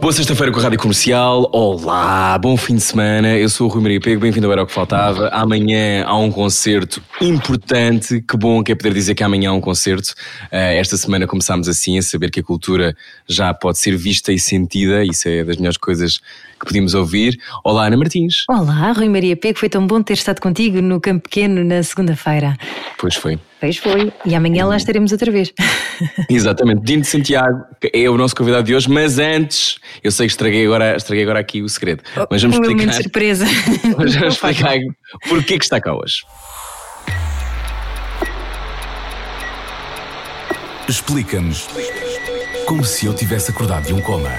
Boa sexta-feira com a Rádio Comercial. Olá, bom fim de semana. Eu sou o Rui Maria Pego, bem-vindo ao Era o que Faltava. Amanhã há um concerto importante. Que bom que é poder dizer que amanhã há um concerto. Uh, esta semana começámos assim a saber que a cultura já pode ser vista e sentida. Isso é das melhores coisas que podíamos ouvir. Olá, Ana Martins. Olá, Rui Maria Pego. Foi tão bom ter estado contigo no Campo Pequeno na segunda-feira. Pois foi. Pois foi. E amanhã lá estaremos outra vez. Exatamente. Dino de Santiago é o nosso convidado de hoje, mas antes, eu sei que estraguei agora, estraguei agora aqui o segredo. Mas vamos explicar. de surpresa. Mas vamos explicar porquê que está cá hoje. Explica-nos como se eu tivesse acordado de um coma.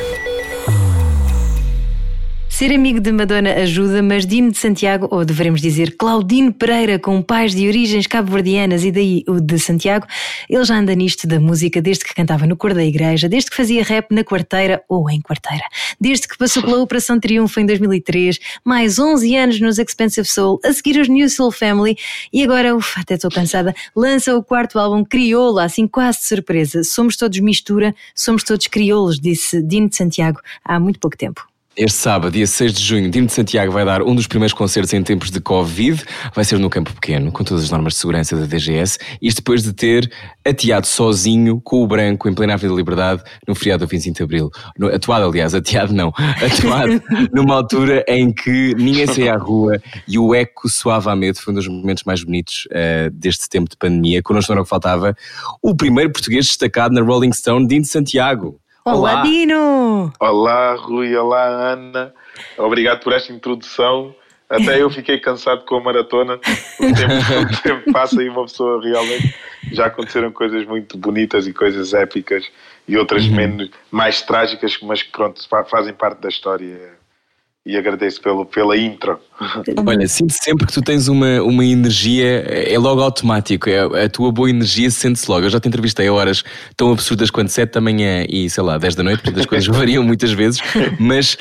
Ser amigo de Madonna ajuda, mas Dino de Santiago, ou deveremos dizer Claudino Pereira, com pais de origens cabo-verdianas e daí o de Santiago, ele já anda nisto da música desde que cantava no coro da igreja, desde que fazia rap na quarteira ou em quarteira, desde que passou pela Operação Triunfo em 2003, mais 11 anos nos Expensive Soul, a seguir os New Soul Family e agora, ufa, até estou cansada, lança o quarto álbum Crioulo, assim quase de surpresa. Somos todos mistura, somos todos crioulos, disse Dino de Santiago há muito pouco tempo. Este sábado, dia 6 de junho, Dino de Santiago vai dar um dos primeiros concertos em tempos de Covid. Vai ser no Campo Pequeno, com todas as normas de segurança da DGS. Isto depois de ter ateado sozinho, com o branco, em plena Avenida da Liberdade, no feriado do 25 de Abril. No, atuado, aliás, ateado não. Atuado numa altura em que ninguém saía à rua e o eco soava a medo. Foi um dos momentos mais bonitos uh, deste tempo de pandemia. Connosco não era o que faltava. O primeiro português destacado na Rolling Stone, Dino de Santiago. Olá, Dino! Olá, Rui. Olá, Ana. Obrigado por esta introdução. Até eu fiquei cansado com a maratona. O tempo, o tempo passa e uma pessoa realmente. Já aconteceram coisas muito bonitas e coisas épicas e outras menos, mais trágicas, mas que pronto, fazem parte da história. E agradeço pelo, pela intro. Olha, sinto sempre que tu tens uma, uma energia, é logo automático, é, a tua boa energia sente-se logo. Eu já te entrevistei a horas tão absurdas quanto 7 da manhã e sei lá, 10 da noite, porque as coisas variam muitas vezes, mas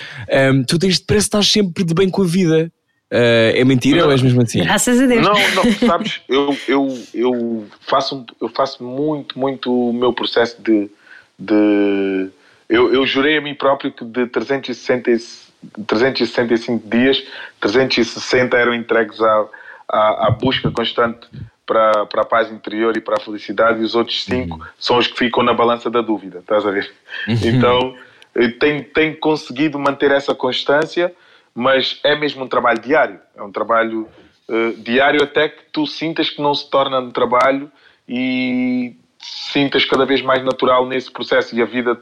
um, tu tens, parece que estás sempre de bem com a vida. Uh, é mentira não, ou és mesmo assim? Graças a Deus. Não, não, sabes, eu, eu, eu, faço, eu faço muito, muito o meu processo de. de eu, eu jurei a mim próprio que de 360 365 dias, 360 eram entregues à, à, à busca constante para, para a paz interior e para a felicidade, e os outros cinco uhum. são os que ficam na balança da dúvida, estás a ver? Uhum. Então, tenho, tenho conseguido manter essa constância, mas é mesmo um trabalho diário, é um trabalho uh, diário até que tu sintas que não se torna um trabalho e sintas cada vez mais natural nesse processo e a vida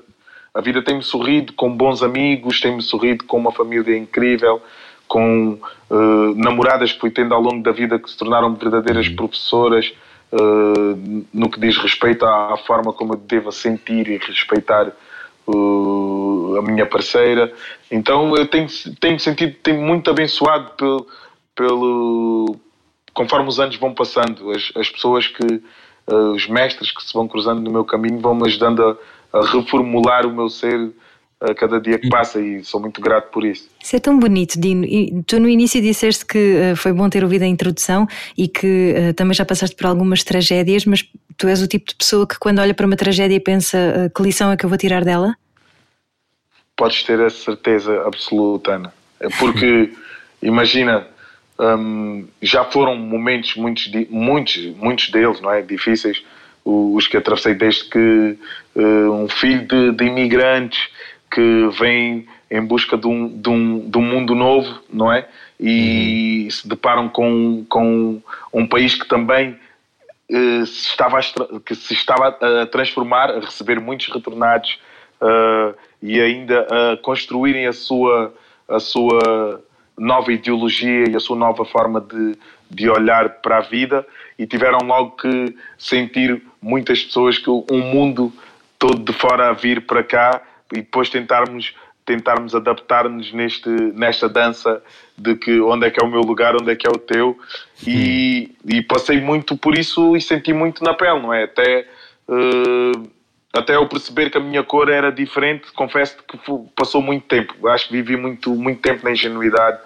a vida tem-me sorrido com bons amigos, tem-me sorrido com uma família incrível, com uh, namoradas que fui tendo ao longo da vida que se tornaram verdadeiras uhum. professoras uh, no que diz respeito à, à, forma como eu devo sentir e respeitar uh, a minha parceira. Então eu tenho, tenho sentido tenho muito abençoado pelo, pelo conforme os anos vão passando, as, as pessoas que os mestres que se vão cruzando no meu caminho vão me ajudando a a reformular o meu ser a cada dia que passa e sou muito grato por isso. Isso é tão bonito, Dino. E tu no início disseste que uh, foi bom ter ouvido a introdução e que uh, também já passaste por algumas tragédias, mas tu és o tipo de pessoa que quando olha para uma tragédia pensa uh, que lição é que eu vou tirar dela? Podes ter a certeza absoluta, Ana. É porque, imagina, um, já foram momentos, muitos, muitos, muitos deles, não é? Difíceis, os que atravessei desde que um filho de, de, imigrantes que vem em busca de um, de um, de um mundo novo, não é? E uhum. se deparam com, com um país que também uh, se estava a, que se estava a transformar, a receber muitos retornados uh, e ainda a construírem a sua, a sua nova ideologia e a sua nova forma de, de olhar para a vida e tiveram logo que sentir muitas pessoas que um mundo todo de fora a vir para cá e depois tentarmos tentarmos adaptar-nos neste, nesta dança de que onde é que é o meu lugar, onde é que é o teu. E, e passei muito por isso e senti muito na pele, não é? Até, uh, até eu perceber que a minha cor era diferente, confesso que passou muito tempo. Acho que vivi muito, muito tempo na ingenuidade,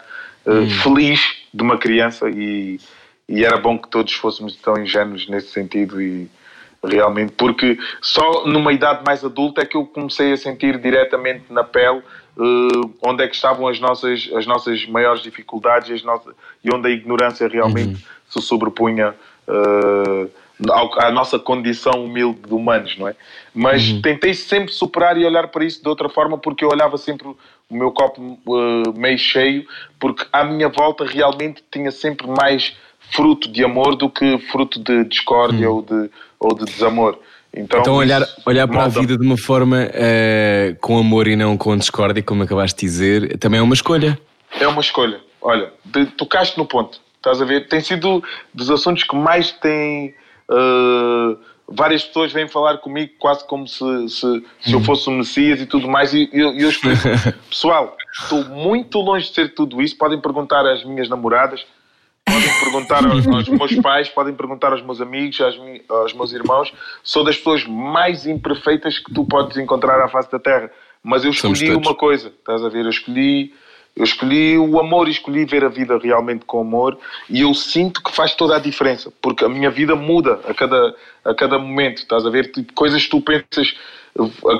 uh, feliz de uma criança e, e era bom que todos fôssemos tão ingênuos nesse sentido e realmente, porque só numa idade mais adulta é que eu comecei a sentir diretamente na pele uh, onde é que estavam as nossas, as nossas maiores dificuldades e, as nossas, e onde a ignorância realmente uhum. se sobrepunha uh, à nossa condição humilde de humanos, não é? Mas uhum. tentei sempre superar e olhar para isso de outra forma porque eu olhava sempre o meu copo uh, meio cheio porque à minha volta realmente tinha sempre mais fruto de amor do que fruto de discórdia uhum. ou, de, ou de desamor. Então, então olhar, olhar para a vida de uma forma uh, com amor e não com discórdia, como acabaste de dizer, também é uma escolha. É uma escolha. Olha, de, tocaste no ponto. Estás a ver? Tem sido dos assuntos que mais tem. Uh, várias pessoas vêm falar comigo quase como se, se, se eu hum. fosse o Messias e tudo mais. E eu, eu explico, pessoal, estou muito longe de ser tudo isso. Podem perguntar às minhas namoradas podem perguntar aos, aos, meus pais, podem perguntar aos meus amigos, aos, aos, meus irmãos. Sou das pessoas mais imperfeitas que tu podes encontrar à face da Terra. Mas eu escolhi uma coisa, estás a ver? Eu escolhi, eu escolhi o amor e escolhi ver a vida realmente com amor e eu sinto que faz toda a diferença, porque a minha vida muda a cada, a cada momento, estás a ver? Tipo, coisas que tu pensas,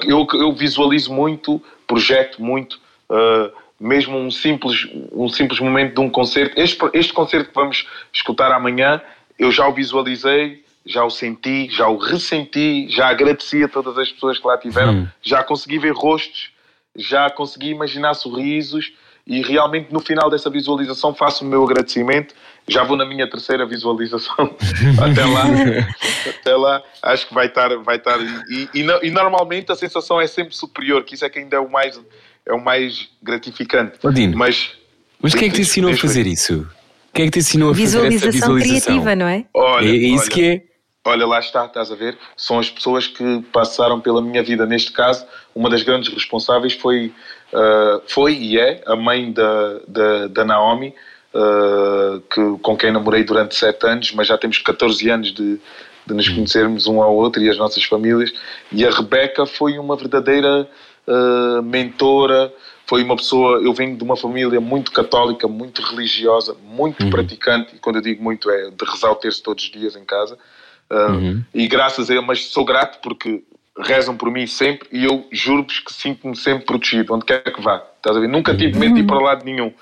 eu, eu visualizo muito, projeto muito. Uh, mesmo um simples, um simples momento de um concerto. Este, este concerto que vamos escutar amanhã, eu já o visualizei, já o senti, já o ressenti, já agradeci a todas as pessoas que lá tiveram, hum. já consegui ver rostos, já consegui imaginar sorrisos e realmente no final dessa visualização faço o meu agradecimento. Já vou na minha terceira visualização. até lá, até lá, acho que vai estar, vai estar. E, e, e, normalmente a sensação é sempre superior, que isso é que ainda é o mais é o mais gratificante. Odino, mas, mas quem é que te ensinou a fazer isso? Quem é que te ensinou a fazer essa visualização criativa, não é? Olha, é, é isso olha, que é. Olha, lá está, estás a ver? São as pessoas que passaram pela minha vida. Neste caso, uma das grandes responsáveis foi, uh, foi e é a mãe da, da, da Naomi, uh, que, com quem namorei durante sete anos, mas já temos 14 anos de, de nos conhecermos um ao outro e as nossas famílias. E a Rebeca foi uma verdadeira uh, mentora, foi uma pessoa. Eu venho de uma família muito católica, muito religiosa, muito uhum. praticante, e quando eu digo muito é de rezar o terço todos os dias em casa. Uh, uhum. E graças a ele, mas sou grato porque rezam por mim sempre e eu juro-vos que sinto-me sempre protegido, onde quer que vá. Estás a ver? Nunca tive medo de ir para lado nenhum.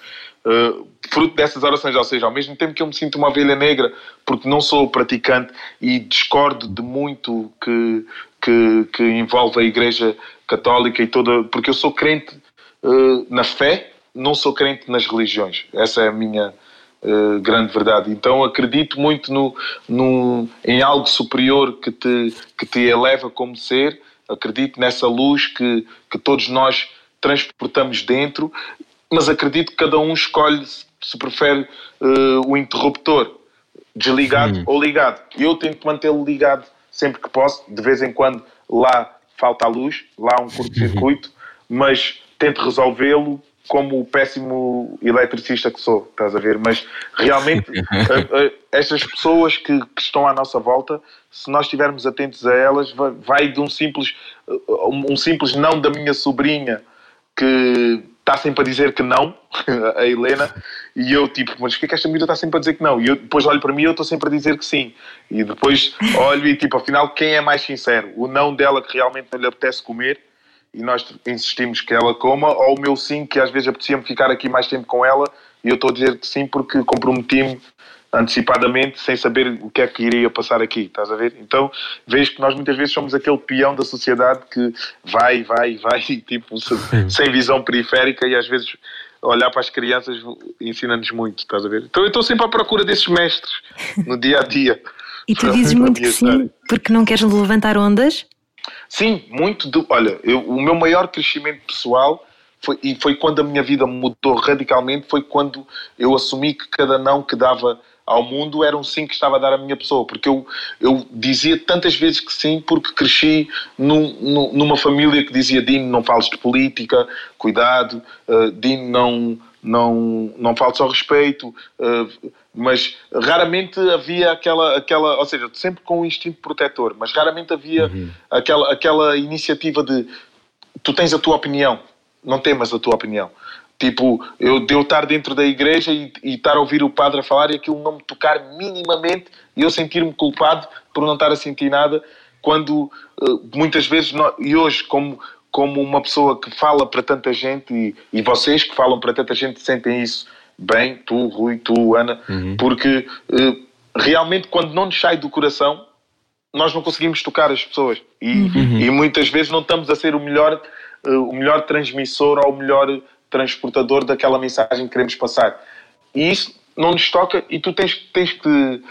Uh, fruto dessas orações, ou seja, ao mesmo tempo que eu me sinto uma ovelha negra, porque não sou praticante e discordo de muito que, que, que envolve a Igreja Católica e toda. Porque eu sou crente uh, na fé, não sou crente nas religiões. Essa é a minha uh, grande verdade. Então acredito muito no, no, em algo superior que te, que te eleva como ser, acredito nessa luz que, que todos nós transportamos dentro, mas acredito que cada um escolhe se prefere uh, o interruptor desligado ou ligado. Eu tento mantê-lo ligado sempre que posso, de vez em quando lá falta a luz, lá um curto-circuito, mas tento resolvê-lo como o péssimo eletricista que sou, estás a ver? Mas realmente, estas pessoas que, que, estão à nossa volta, se nós estivermos atentos a elas, vai, vai de um simples, um simples não da minha sobrinha que está sempre a dizer que não, a Helena, e eu tipo, mas o que é que esta miúda está sempre a dizer que não? E eu depois olho para mim e eu estou sempre a dizer que sim. E depois olho e tipo, afinal, quem é mais sincero? O não dela que realmente não lhe apetece comer e nós insistimos que ela coma, ou o meu sim, que às vezes apetecia-me ficar aqui mais tempo com ela e eu estou a dizer que sim porque comprometi-me antecipadamente sem saber o que é que iria passar aqui, estás a ver? Então vejo que nós muitas vezes somos aquele peão da sociedade que vai, vai, vai, tipo, sem visão periférica e às vezes olhar para as crianças ensina-nos muito, estás a ver? Então eu estou sempre à procura desses mestres no dia a dia. E tu dizes muito que sim, porque não queres levantar ondas? Sim, muito. De, olha, eu, o meu maior crescimento pessoal foi, e foi quando a minha vida mudou radicalmente, foi quando eu assumi que cada não que dava ao mundo era um sim que estava a dar à minha pessoa, porque eu, eu dizia tantas vezes que sim, porque cresci num, num, numa família que dizia Dino, não fales de política, cuidado, uh, Dino, não, não, não fales ao respeito, uh, mas raramente havia aquela, aquela, ou seja, sempre com um instinto protetor, mas raramente havia uhum. aquela, aquela iniciativa de tu tens a tua opinião, não temas a tua opinião. Tipo, eu eu estar dentro da igreja e, e, estar a ouvir o padre a falar e aquilo não me tocar minimamente e eu sentir-me culpado por não estar a sentir nada, quando uh, muitas vezes, nós, e hoje, como, como uma pessoa que fala para tanta gente e, e vocês que falam para tanta gente sentem isso bem, tu, Rui, tu, Ana, uhum. porque uh, realmente quando não nos sai do coração, nós não conseguimos tocar as pessoas e, uhum. e muitas vezes não estamos a ser o melhor, uh, o melhor transmissor ou o melhor transportador daquela mensagem que queremos passar. E isso não nos toca e tu tens, tens que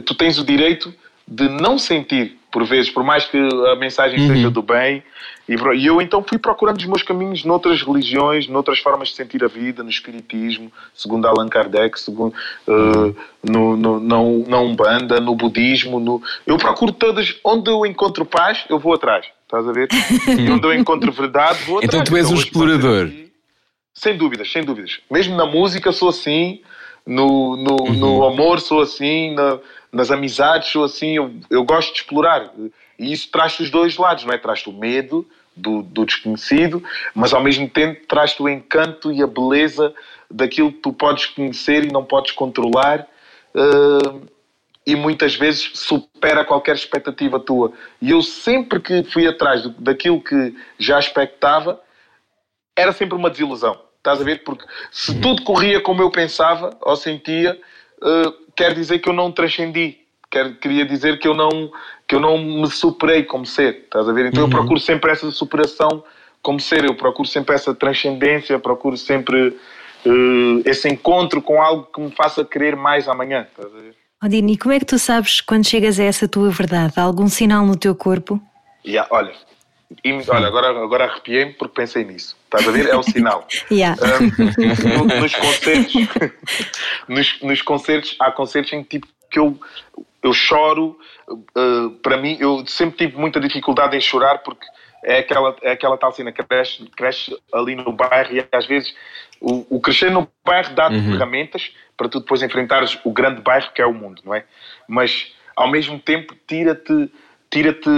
tu tens o direito de não sentir por vezes, por mais que a mensagem uhum. seja do bem. E, eu então fui procurando os meus caminhos noutras religiões, noutras formas de sentir a vida, no espiritismo, segundo Allan Kardec, segundo, uh, no, no, no, na Umbanda, no budismo. No, eu procuro todas, onde eu encontro paz, eu vou atrás. Estás a ver? e onde eu encontro verdade, vou então atrás. Então tu és um explorador. Sem dúvidas, sem dúvidas. Mesmo na música sou assim, no, no, uhum. no amor sou assim, na, nas amizades sou assim, eu, eu gosto de explorar. E isso traz-te os dois lados, não é? Traz-te o medo do, do, desconhecido, mas ao mesmo tempo traz-te o encanto e a beleza daquilo que tu podes conhecer e não podes controlar. Uh, e muitas vezes supera qualquer expectativa tua. E eu sempre que fui atrás daquilo que já expectava, era sempre uma desilusão. Estás a ver? Porque se tudo corria como eu pensava ou sentia, uh, quer dizer que eu não transcendi. Quer, queria dizer que eu, não, que eu não me superei como ser. Estás a ver? Então uhum. eu procuro sempre essa superação como ser. Eu procuro sempre essa transcendência, procuro sempre uh, esse encontro com algo que me faça querer mais amanhã. Estás a ver? Odine, e como é que tu sabes quando chegas a essa tua verdade? Há algum sinal no teu corpo? Yeah, olha, e, olha, agora, agora arrepiei-me porque pensei nisso. Estás a ver? É o sinal. yeah. um, nos concertos, nos, nos, concertos, há concertos em que, tipo, que eu, eu choro. Uh, para mim, eu sempre tive muita dificuldade em chorar porque é aquela, é aquela tal cena que cresce, cresce ali no bairro e às vezes o, o crescer no bairro dá-te uhum. ferramentas para tu depois enfrentares o grande bairro que é o mundo, não é? Mas ao mesmo tempo tira-te tira-te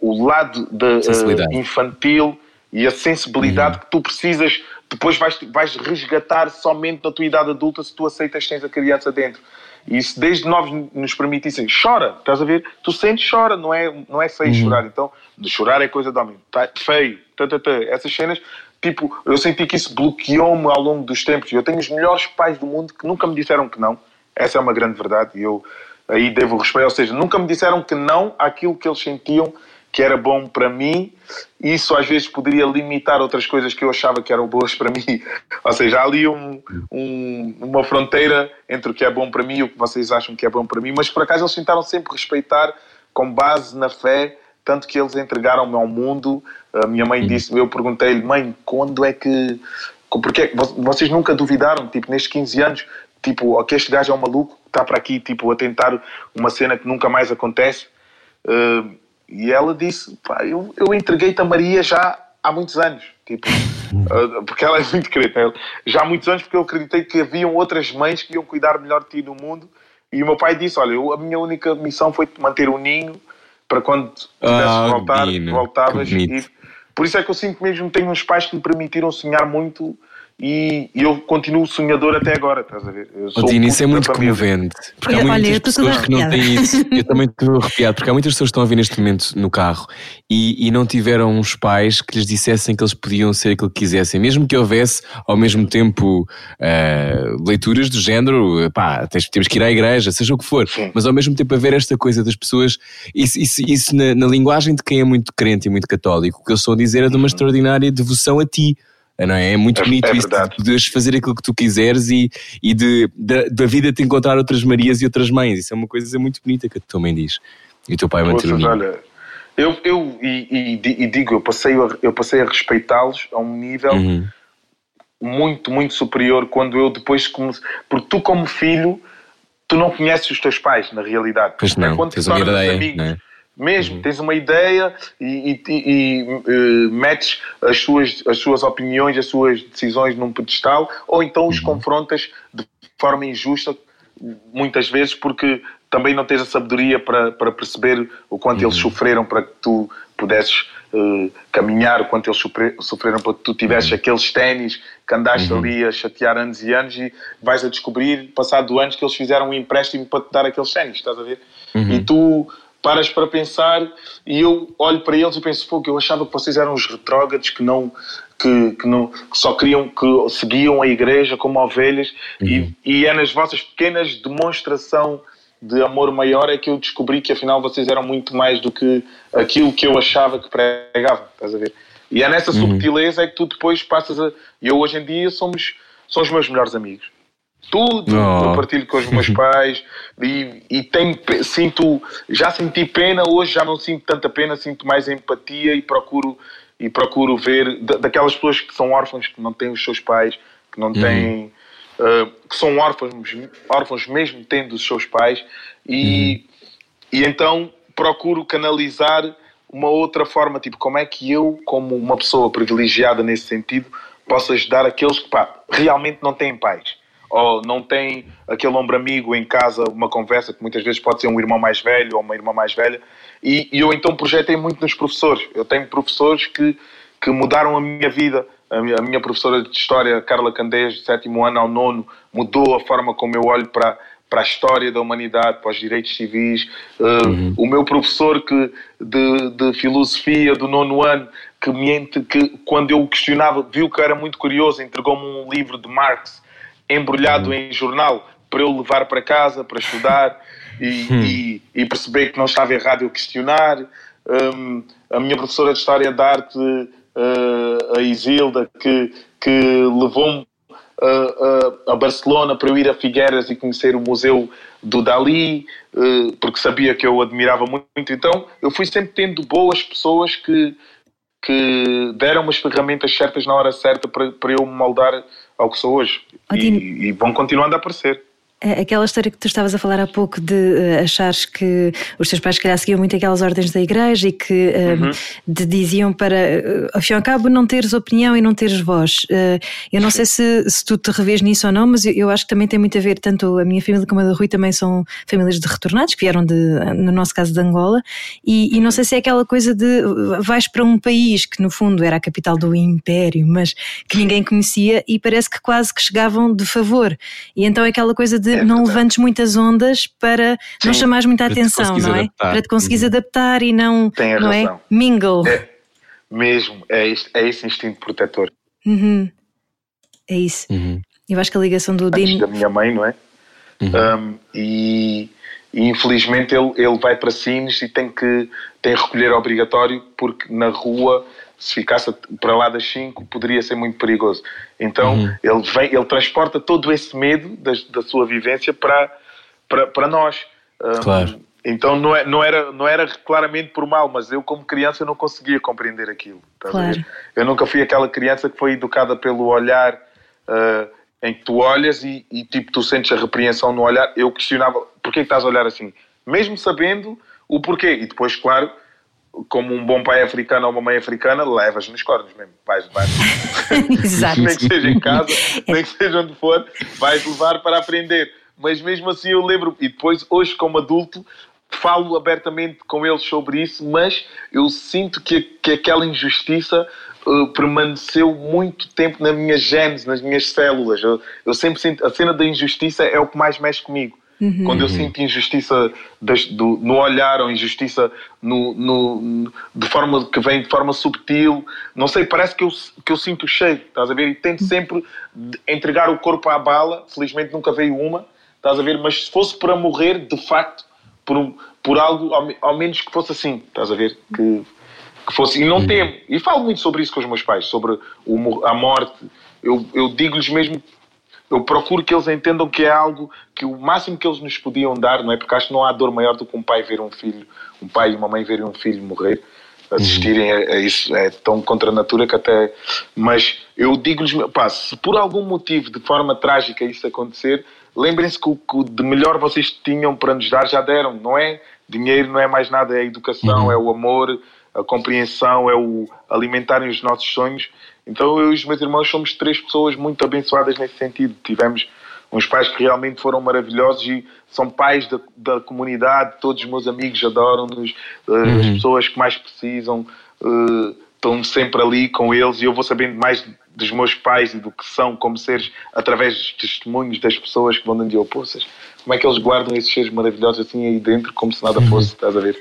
o lado de, uh, infantil e a sensibilidade uhum. que tu precisas, depois vais, vais resgatar somente na tua idade adulta se tu aceitas tens a criança dentro. E se desde novos nos permitissem, chora, estás a ver? Tu sentes, chora, não é, não é feio uhum. chorar. Então, de chorar é coisa de homem. Tá, feio, tá, tá, tá. essas cenas, tipo, eu senti que isso bloqueou-me ao longo dos tempos. Eu tenho os melhores pais do mundo que nunca me disseram que não. Essa é uma grande verdade. E eu aí devo respeito. Ou seja, nunca me disseram que não àquilo que eles sentiam que era bom para mim. Isso às vezes poderia limitar outras coisas que eu achava que eram boas para mim. Ou seja, há ali um, um, uma fronteira entre o que é bom para mim e o que vocês acham que é bom para mim. Mas por acaso eles tentaram sempre respeitar com base na fé, tanto que eles entregaram-me ao mundo. A minha mãe disse, eu perguntei-lhe, mãe, quando é que. Porque vocês nunca duvidaram, tipo, nestes 15 anos, tipo, ok, este gajo é um maluco, está para aqui, tipo, a tentar uma cena que nunca mais acontece. Uh, e ela disse, pá, eu, eu entreguei-te a Maria já há muitos anos, tipo, uh, porque ela é muito crente, já há muitos anos porque eu acreditei que haviam outras mães que iam cuidar melhor de ti no mundo. E o meu pai disse, olha, eu, a minha única missão foi manter o ninho para quando ah, voltar, voltavas. E, por isso é que eu sinto mesmo que tenho uns pais que me permitiram sonhar muito e, eu continuo sonhador até agora, estás a ver? Odine, isso é muito comovente. Porque há muitas Olha, pessoas que não têm isso. Eu também estou arrepiado, porque há muitas pessoas que estão a ver neste momento no carro e, e não tiveram uns pais que lhes dissessem que eles podiam ser aquilo que quisessem, mesmo que houvesse ao mesmo tempo uh, leituras do género, pá, temos que ir à igreja, seja o que for, Sim. mas ao mesmo tempo haver esta coisa das pessoas, isso, isso, isso na, na, linguagem de quem é muito crente e muito católico, o que eu estou a dizer é de uma uhum. extraordinária devoção a ti não é? É muito é, bonito é isso de poderes fazer aquilo que tu quiseres e, e de, de, da vida te encontrar outras Marias e outras mães. Isso é uma coisa muito bonita que a tua mãe diz. E o teu pai manter o olha, eu, eu e, e, e, digo, eu passei, eu passei a respeitá-los a um nível uhum. muito, muito superior quando eu depois comecei. Porque tu, como filho, tu não conheces os teus pais, na realidade. Pois não, é quando tens te uma ideia, amigos. não é? Mesmo, Uhum. tens uma ideia e, e- e, eh, metes as suas, as suas opiniões, as suas decisões num pedestal, ou então Uhum. os confrontas de forma injusta, muitas vezes, porque também não tens a sabedoria para, para perceber o quanto eles sofreram para que tu pudesses eh, caminhar, o quanto eles sofre- sofreram para que tu tivesses aqueles ténis que andaste ali a chatear anos e anos e vais a descobrir, passado anos, que eles fizeram um empréstimo para te dar aqueles ténis, estás a ver? E tu paras para pensar e eu olho para eles e penso, pô, que eu achava que vocês eram os retrógrados que não que, que não que só queriam que seguiam a igreja como ovelhas e, e é nas vossas pequenas demonstração de amor maior é que eu descobri que afinal vocês eram muito mais do que aquilo que eu achava que pregavam, estás a ver? E é nessa subtileza é que tu depois passas a. E eu hoje em dia somos, são os meus melhores amigos. Tudo Oh. eu partilho com os meus pais e, e tenho, sinto, já senti pena, hoje já não sinto tanta pena, sinto mais empatia e procuro, e procuro ver da- daquelas pessoas que são órfãos, que não têm os seus pais, que não têm, uh, que são órfãos, órfãos mesmo tendo os seus pais, e, e então procuro canalizar uma outra forma, tipo, como é que eu, como uma pessoa privilegiada nesse sentido, posso ajudar aqueles que pá, realmente não têm pais ou não têm aquele ombro amigo em casa, uma conversa que muitas vezes pode ser um irmão mais velho ou uma irmã mais velha. E, e eu então projetei muito nos professores. Eu tenho professores que, que mudaram a minha vida. A minha, a minha professora de História, Carla Candês, do sétimo ano ao nono, mudou a forma como eu olho para, para a história da humanidade, para os direitos civis. Uh, O meu professor que, de, de filosofia do nono ano, que, me, que quando eu questionava, viu que era muito curioso, entregou-me um livro de Marx embrulhado em jornal para eu levar para casa, para estudar e, e- e perceber que não estava errado eu questionar. Um, a minha professora de História da Arte, uh, a Isilda, que, que levou-me uh, uh, a Barcelona para eu ir a Figueiras e conhecer o museu do Dali, uh, porque sabia que eu admirava muito. Então, eu fui sempre tendo boas pessoas que, que deram as ferramentas certas na hora certa para, para eu me moldar ao que sou hoje. E, e vão continuando a aparecer. É Aquela história que tu estavas a falar há pouco de eh, achares que os teus pais, se calhar, seguiam muito aquelas ordens da igreja e que eh, te diziam para, eh, ao fim e ao cabo, não teres opinião e não teres voz. Eh, eu não sei se, se tu te revês nisso ou não, mas eu, eu acho que também tem muito a ver, tanto a minha família como a da Rui também são famílias de retornados, que vieram, de, no nosso caso, de Angola, e, e não sei se é aquela coisa de vais para um país que, no fundo, era a capital do império, mas que ninguém conhecia e parece que quase que chegavam de favor. E então é aquela coisa de não levantes muitas ondas para não Sim. chamares muita atenção, não é? adaptar. Para te conseguires Uhum. adaptar e não, Tem a não é? razão. Mingle. É, mesmo, é, este, é esse instinto protetor. Uhum. É isso. Uhum. Eu acho que a ligação do Dino. da minha mãe, não é? Um, e, e, infelizmente ele, ele vai para Sines e tem que tem recolher obrigatório porque na rua se ficasse para lá das 5 poderia ser muito perigoso então ele vem ele transporta todo esse medo da, da sua vivência para para, para nós Um, Claro. então não, é, não, era, não era claramente por mal mas eu como criança não conseguia compreender aquilo estás a ver? Claro. eu nunca fui aquela criança que foi educada pelo olhar ah, em que tu olhas e, e, tipo tu sentes a repreensão no olhar. Eu questionava porquê que estás a olhar assim, mesmo sabendo o porquê. E depois, claro, como um bom pai africano ou uma mãe africana, levas nos cornos mesmo. Vais levar. Exato. nem que seja em casa, nem que seja onde for, vais levar para aprender. Mas mesmo assim eu lembro, e depois hoje como adulto, falo abertamente com eles sobre isso, mas eu sinto que, que aquela injustiça uh, permaneceu muito tempo na minha genes, nas minhas células. Eu, eu sempre sinto, a cena da injustiça é o que mais mexe comigo. Quando eu sinto injustiça das- do- no olhar ou injustiça no, no- de forma que vem de forma subtil, não sei, parece que eu, que eu sinto o cheiro, estás a ver? E tento sempre de- entregar o corpo à bala, felizmente nunca veio uma, estás a ver? Mas se fosse para morrer, de facto, por, por algo, ao, ao menos que fosse assim, estás a ver? Que, que fosse, e não temo, e falo muito sobre isso com os meus pais, sobre o a morte, eu, eu digo-lhes mesmo eu procuro que eles entendam que é algo que o máximo que eles nos podiam dar, não é? Porque acho que não há dor maior do que um pai ver um filho, um pai e uma mãe verem um filho morrer, assistirem a, a isso, é tão contra a natura que até. Mas eu digo-lhes, pá, se por algum motivo, de forma trágica, isso acontecer, lembrem-se que o que de melhor vocês tinham para nos dar já deram, não é? Dinheiro não é mais nada, é a educação, Uhum. é o amor, a compreensão, é o alimentarem os nossos sonhos. Então eu e os meus irmãos somos três pessoas muito abençoadas nesse sentido. Tivemos uns pais que realmente foram maravilhosos e são pais da, da comunidade, todos os meus amigos adoram-nos, eh, as pessoas que mais precisam eh, estão sempre ali com eles. E eu vou sabendo mais dos meus pais e do que são como seres através dos testemunhos das pessoas que vão dando eu, poças, como é que eles guardam esses seres maravilhosos assim aí dentro como se nada fosse, estás a ver?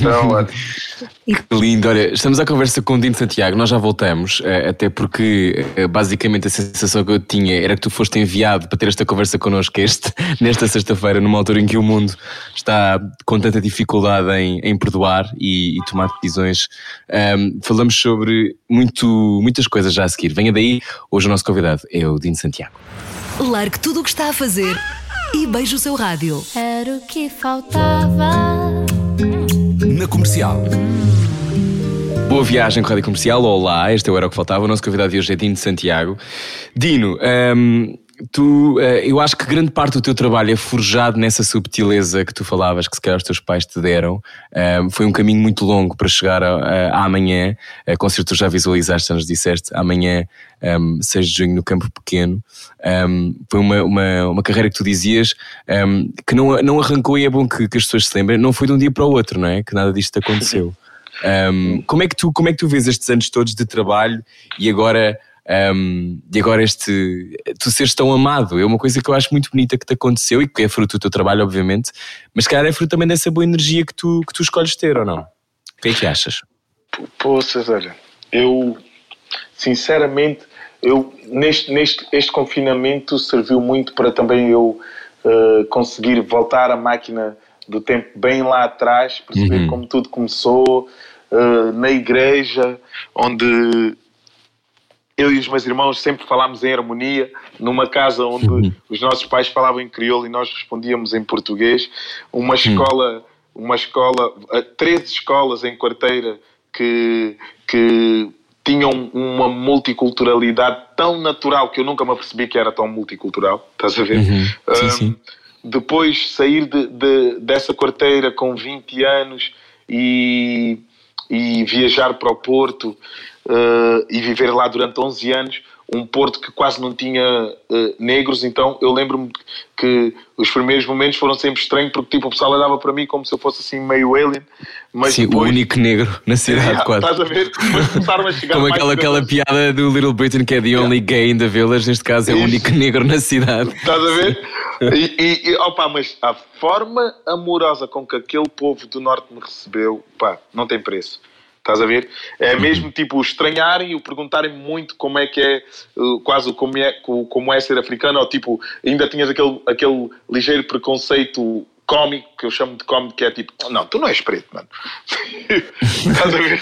Então, olha, Que lindo, olha, estamos à conversa com o Dino Santiago, nós já voltamos, eh, até porque eh, basicamente a sensação que eu tinha era que tu foste enviado para ter esta conversa connosco este, nesta sexta-feira, numa altura em que o mundo está com tanta dificuldade em, em perdoar e, e tomar decisões. Ahm, falamos sobre muito, muitas coisas já a seguir. Venha daí, hoje o nosso convidado é o Dino Santiago. Largue tudo o que está a fazer e beije o seu rádio. Era o que faltava. Na comercial. Boa viagem com a Rádio Comercial, olá, este é o Era o que Faltava, o nosso convidado de hoje é Dino de Santiago. Dino, hum, tu, eh, eu acho que grande parte do teu trabalho é forjado nessa subtileza que tu falavas, que se calhar os teus pais te deram. Hum, foi um caminho muito longo para chegar a, amanhã, uh, com certeza tu já visualizaste, já nos disseste, amanhã, um, 6 de junho, no Campo Pequeno. Um, foi uma, uma, uma carreira que tu dizias um, que não, não arrancou, e é bom que, que as pessoas se lembrem, não foi de um dia para o outro, não é? Que nada disto aconteceu. Um, como, é que tu, como é que tu vês estes anos todos de trabalho e agora, um, e agora este tu seres tão amado? É uma coisa que eu acho muito bonita que te aconteceu e que é fruto do teu trabalho, obviamente, mas se calhar é fruto também dessa boa energia que tu, que tu escolhes ter, ou não? O que é que achas? Poças, olha, eu sinceramente, eu neste, neste este confinamento serviu muito para também eu eh, conseguir voltar à máquina do tempo bem lá atrás, perceber Uhum. como tudo começou eh, na igreja, onde eu e os meus irmãos sempre falámos em harmonia, numa casa onde os nossos pais falavam em crioulo e nós respondíamos em português. Uma escola, uma escola, 13 escolas em quarteira que, que tinham uma multiculturalidade tão natural que eu nunca me apercebi que era tão multicultural. Estás a ver? Sim, Um, sim. depois sair de, de- dessa quarteira com 20 anos e, e viajar para o Porto eh, e viver lá durante 11 anos, um Porto que quase não tinha eh, negros, então eu lembro-me que os primeiros momentos foram sempre estranhos porque tipo, o pessoal olhava para mim como se eu fosse assim meio alien, mas Sim, depois... o único negro na cidade, Yeah, quase. Estás a ver? Começaram a chegar Como aquela, aquela piada do Little Britain que é the only gay in the village, neste caso é o Isso. único negro na cidade. Estás a ver? E, e, e, opa, mas a forma amorosa com que aquele povo do Norte me recebeu, pá, não tem preço. Estás a ver? É mesmo tipo estranharem e o perguntarem muito como é que é, uh, quase como é, co- como é ser africano, ou tipo, ainda tinhas aquele, aquele ligeiro preconceito cómico, que eu chamo de cómico, que é tipo, não, tu não és preto, mano. estás a ver?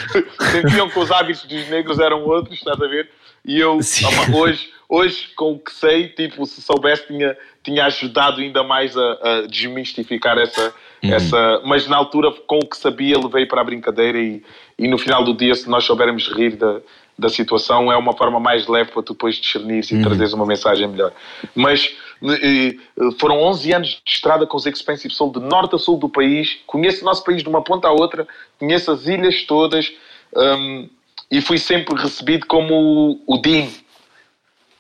Sentiam que os hábitos dos negros eram outros, estás a ver? E eu, opa, hoje, hoje, com o que sei, tipo, se soubesse, tinha, tinha ajudado ainda mais a, a desmistificar essa, essa. Mas na altura, com o que sabia, levei para a brincadeira e, e no final do dia, se nós soubermos rir da, da situação, é uma forma mais leve para tu depois discernir e trazeres uma mensagem melhor. Mas foram 11 anos de estrada com os Expensive Soul de norte a sul do país. Conheço o nosso país de uma ponta à outra, conheço as ilhas todas. hum, e fui sempre recebido como o, o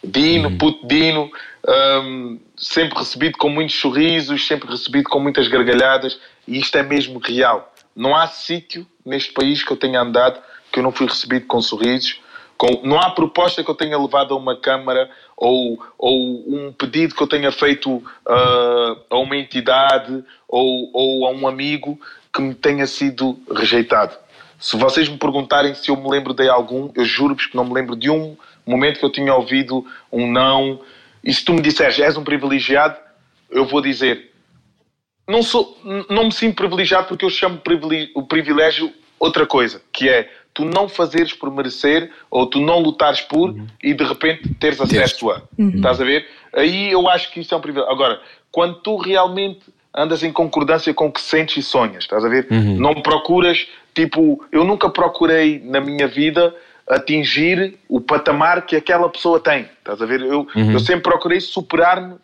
Dino. Dino, puto Dino, hum, sempre recebido com muitos sorrisos, sempre recebido com muitas gargalhadas, e isto é mesmo real. Não há sítio neste país que eu tenha andado que eu não fui recebido com sorrisos, com, não há proposta que eu tenha levado a uma câmara ou, ou um pedido que eu tenha feito ah, a uma entidade ou, ou a um amigo que me tenha sido rejeitado. Se vocês me perguntarem se eu me lembro de algum, eu juro-vos que não me lembro de um momento que eu tinha ouvido um não. E se tu me disseres, és um privilegiado, eu vou dizer, não, sou, não me sinto privilegiado porque eu chamo o privilégio outra coisa, que é tu não fazeres por merecer ou tu não lutares por e de repente teres acesso a. Estás a ver? Aí eu acho que isso é um privilégio. Agora, quando tu realmente andas em concordância com o que sentes e sonhas, estás a ver? Não procuras, tipo, eu nunca procurei na minha vida atingir o patamar que aquela pessoa tem, estás a ver? Eu, eu sempre procurei superar-me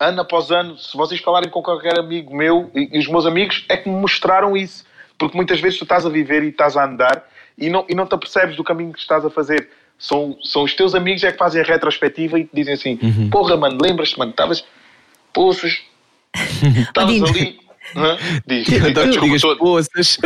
ano após ano, se vocês falarem com qualquer amigo meu e, e os meus amigos, é que me mostraram isso. Porque muitas vezes tu estás a viver e estás a andar e não, e não te apercebes do caminho que estás a fazer. São, são os teus amigos é que fazem a retrospectiva e te dizem assim: porra, mano, lembras-te, mano, estavas. Poças. Estavas ali. Diz, estou- poças.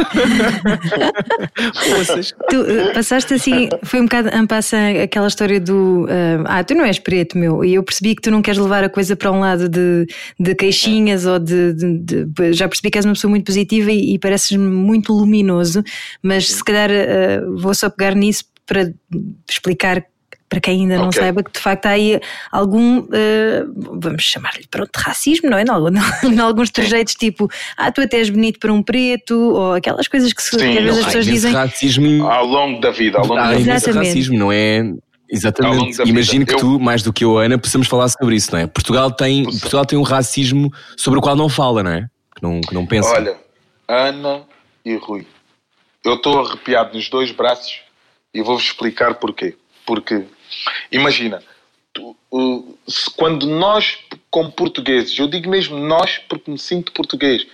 poças. Tu eh, passaste assim, foi um bocado en passant aquela história do eh, ah, tu não és preto, meu, e eu percebi que tu não queres levar a coisa para um lado de, de queixinhas ou de, de- de- Já percebi que és uma pessoa muito positiva e, e pareces muito luminoso, mas se calhar eh, vou só pegar nisso para explicar. Para quem ainda não saiba que de facto há aí algum, eh, vamos chamar-lhe pronto, racismo, não é? Em, alguns trejeitos, tipo, ah, tu até és bonito para um preto, ou aquelas coisas que, se, Sim, que às vezes as pessoas dizem. racismo. Ao longo da vida, ao longo da vida. Exatamente. racismo, não é? Exatamente. Imagino que Eu- tu, mais do que eu, Ana, possamos falar sobre isso, não é? Portugal tem, Portugal tem um racismo sobre o qual não fala, não é? Que não, que não pensa. Olha, Ana e Rui, eu estou arrepiado nos dois braços e vou-vos explicar porquê. Porque, imagina, tu, uh, se- quando nós, como portugueses, eu digo mesmo nós porque me sinto português,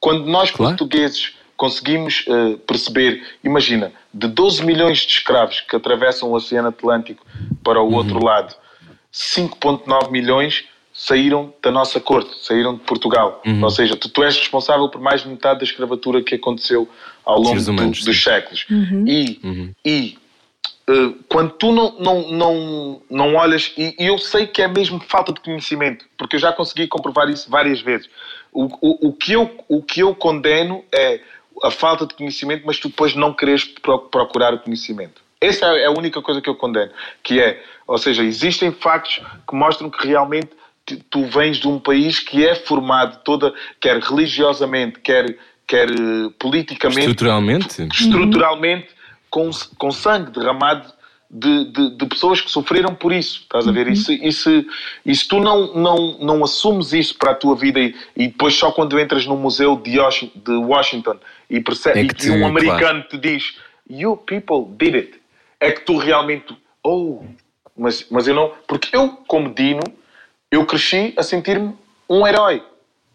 quando nós, Claro. portugueses, conseguimos uh, perceber, imagina, de 12 milhões de escravos que atravessam o Oceano Atlântico para o outro lado, 5,9 milhões saíram da nossa corte, saíram de Portugal. Ou seja, tu, tu és responsável por mais de metade da escravatura que aconteceu ao longo Seres do- humanos, dos séculos. E, e eh, quando tu não, não, não, não olhas, e, eu sei que é mesmo falta de conhecimento, porque eu já consegui comprovar isso várias vezes. O, o, o, que, eu, o que eu condeno é a falta de conhecimento, mas tu depois não queres pro- procurar o conhecimento. Essa é a única coisa que eu condeno, que é, ou seja, existem factos que mostram que realmente tu- tu vens de um país que é formado toda, quer religiosamente, quer, quer eh, politicamente, Estruturalmente? estruturalmente com, com sangue derramado de, de, de pessoas que sofreram por isso. Estás a ver? E, se, e, se, e se tu não, não, não assumes isso para a tua vida e, e depois só quando entras no museu de Washington, de Washington e, percebe, É e que te- um americano te diz You people did it. É que tu realmente. Oh, mas, mas eu não. Porque eu, como Dino, eu cresci a sentir-me um herói.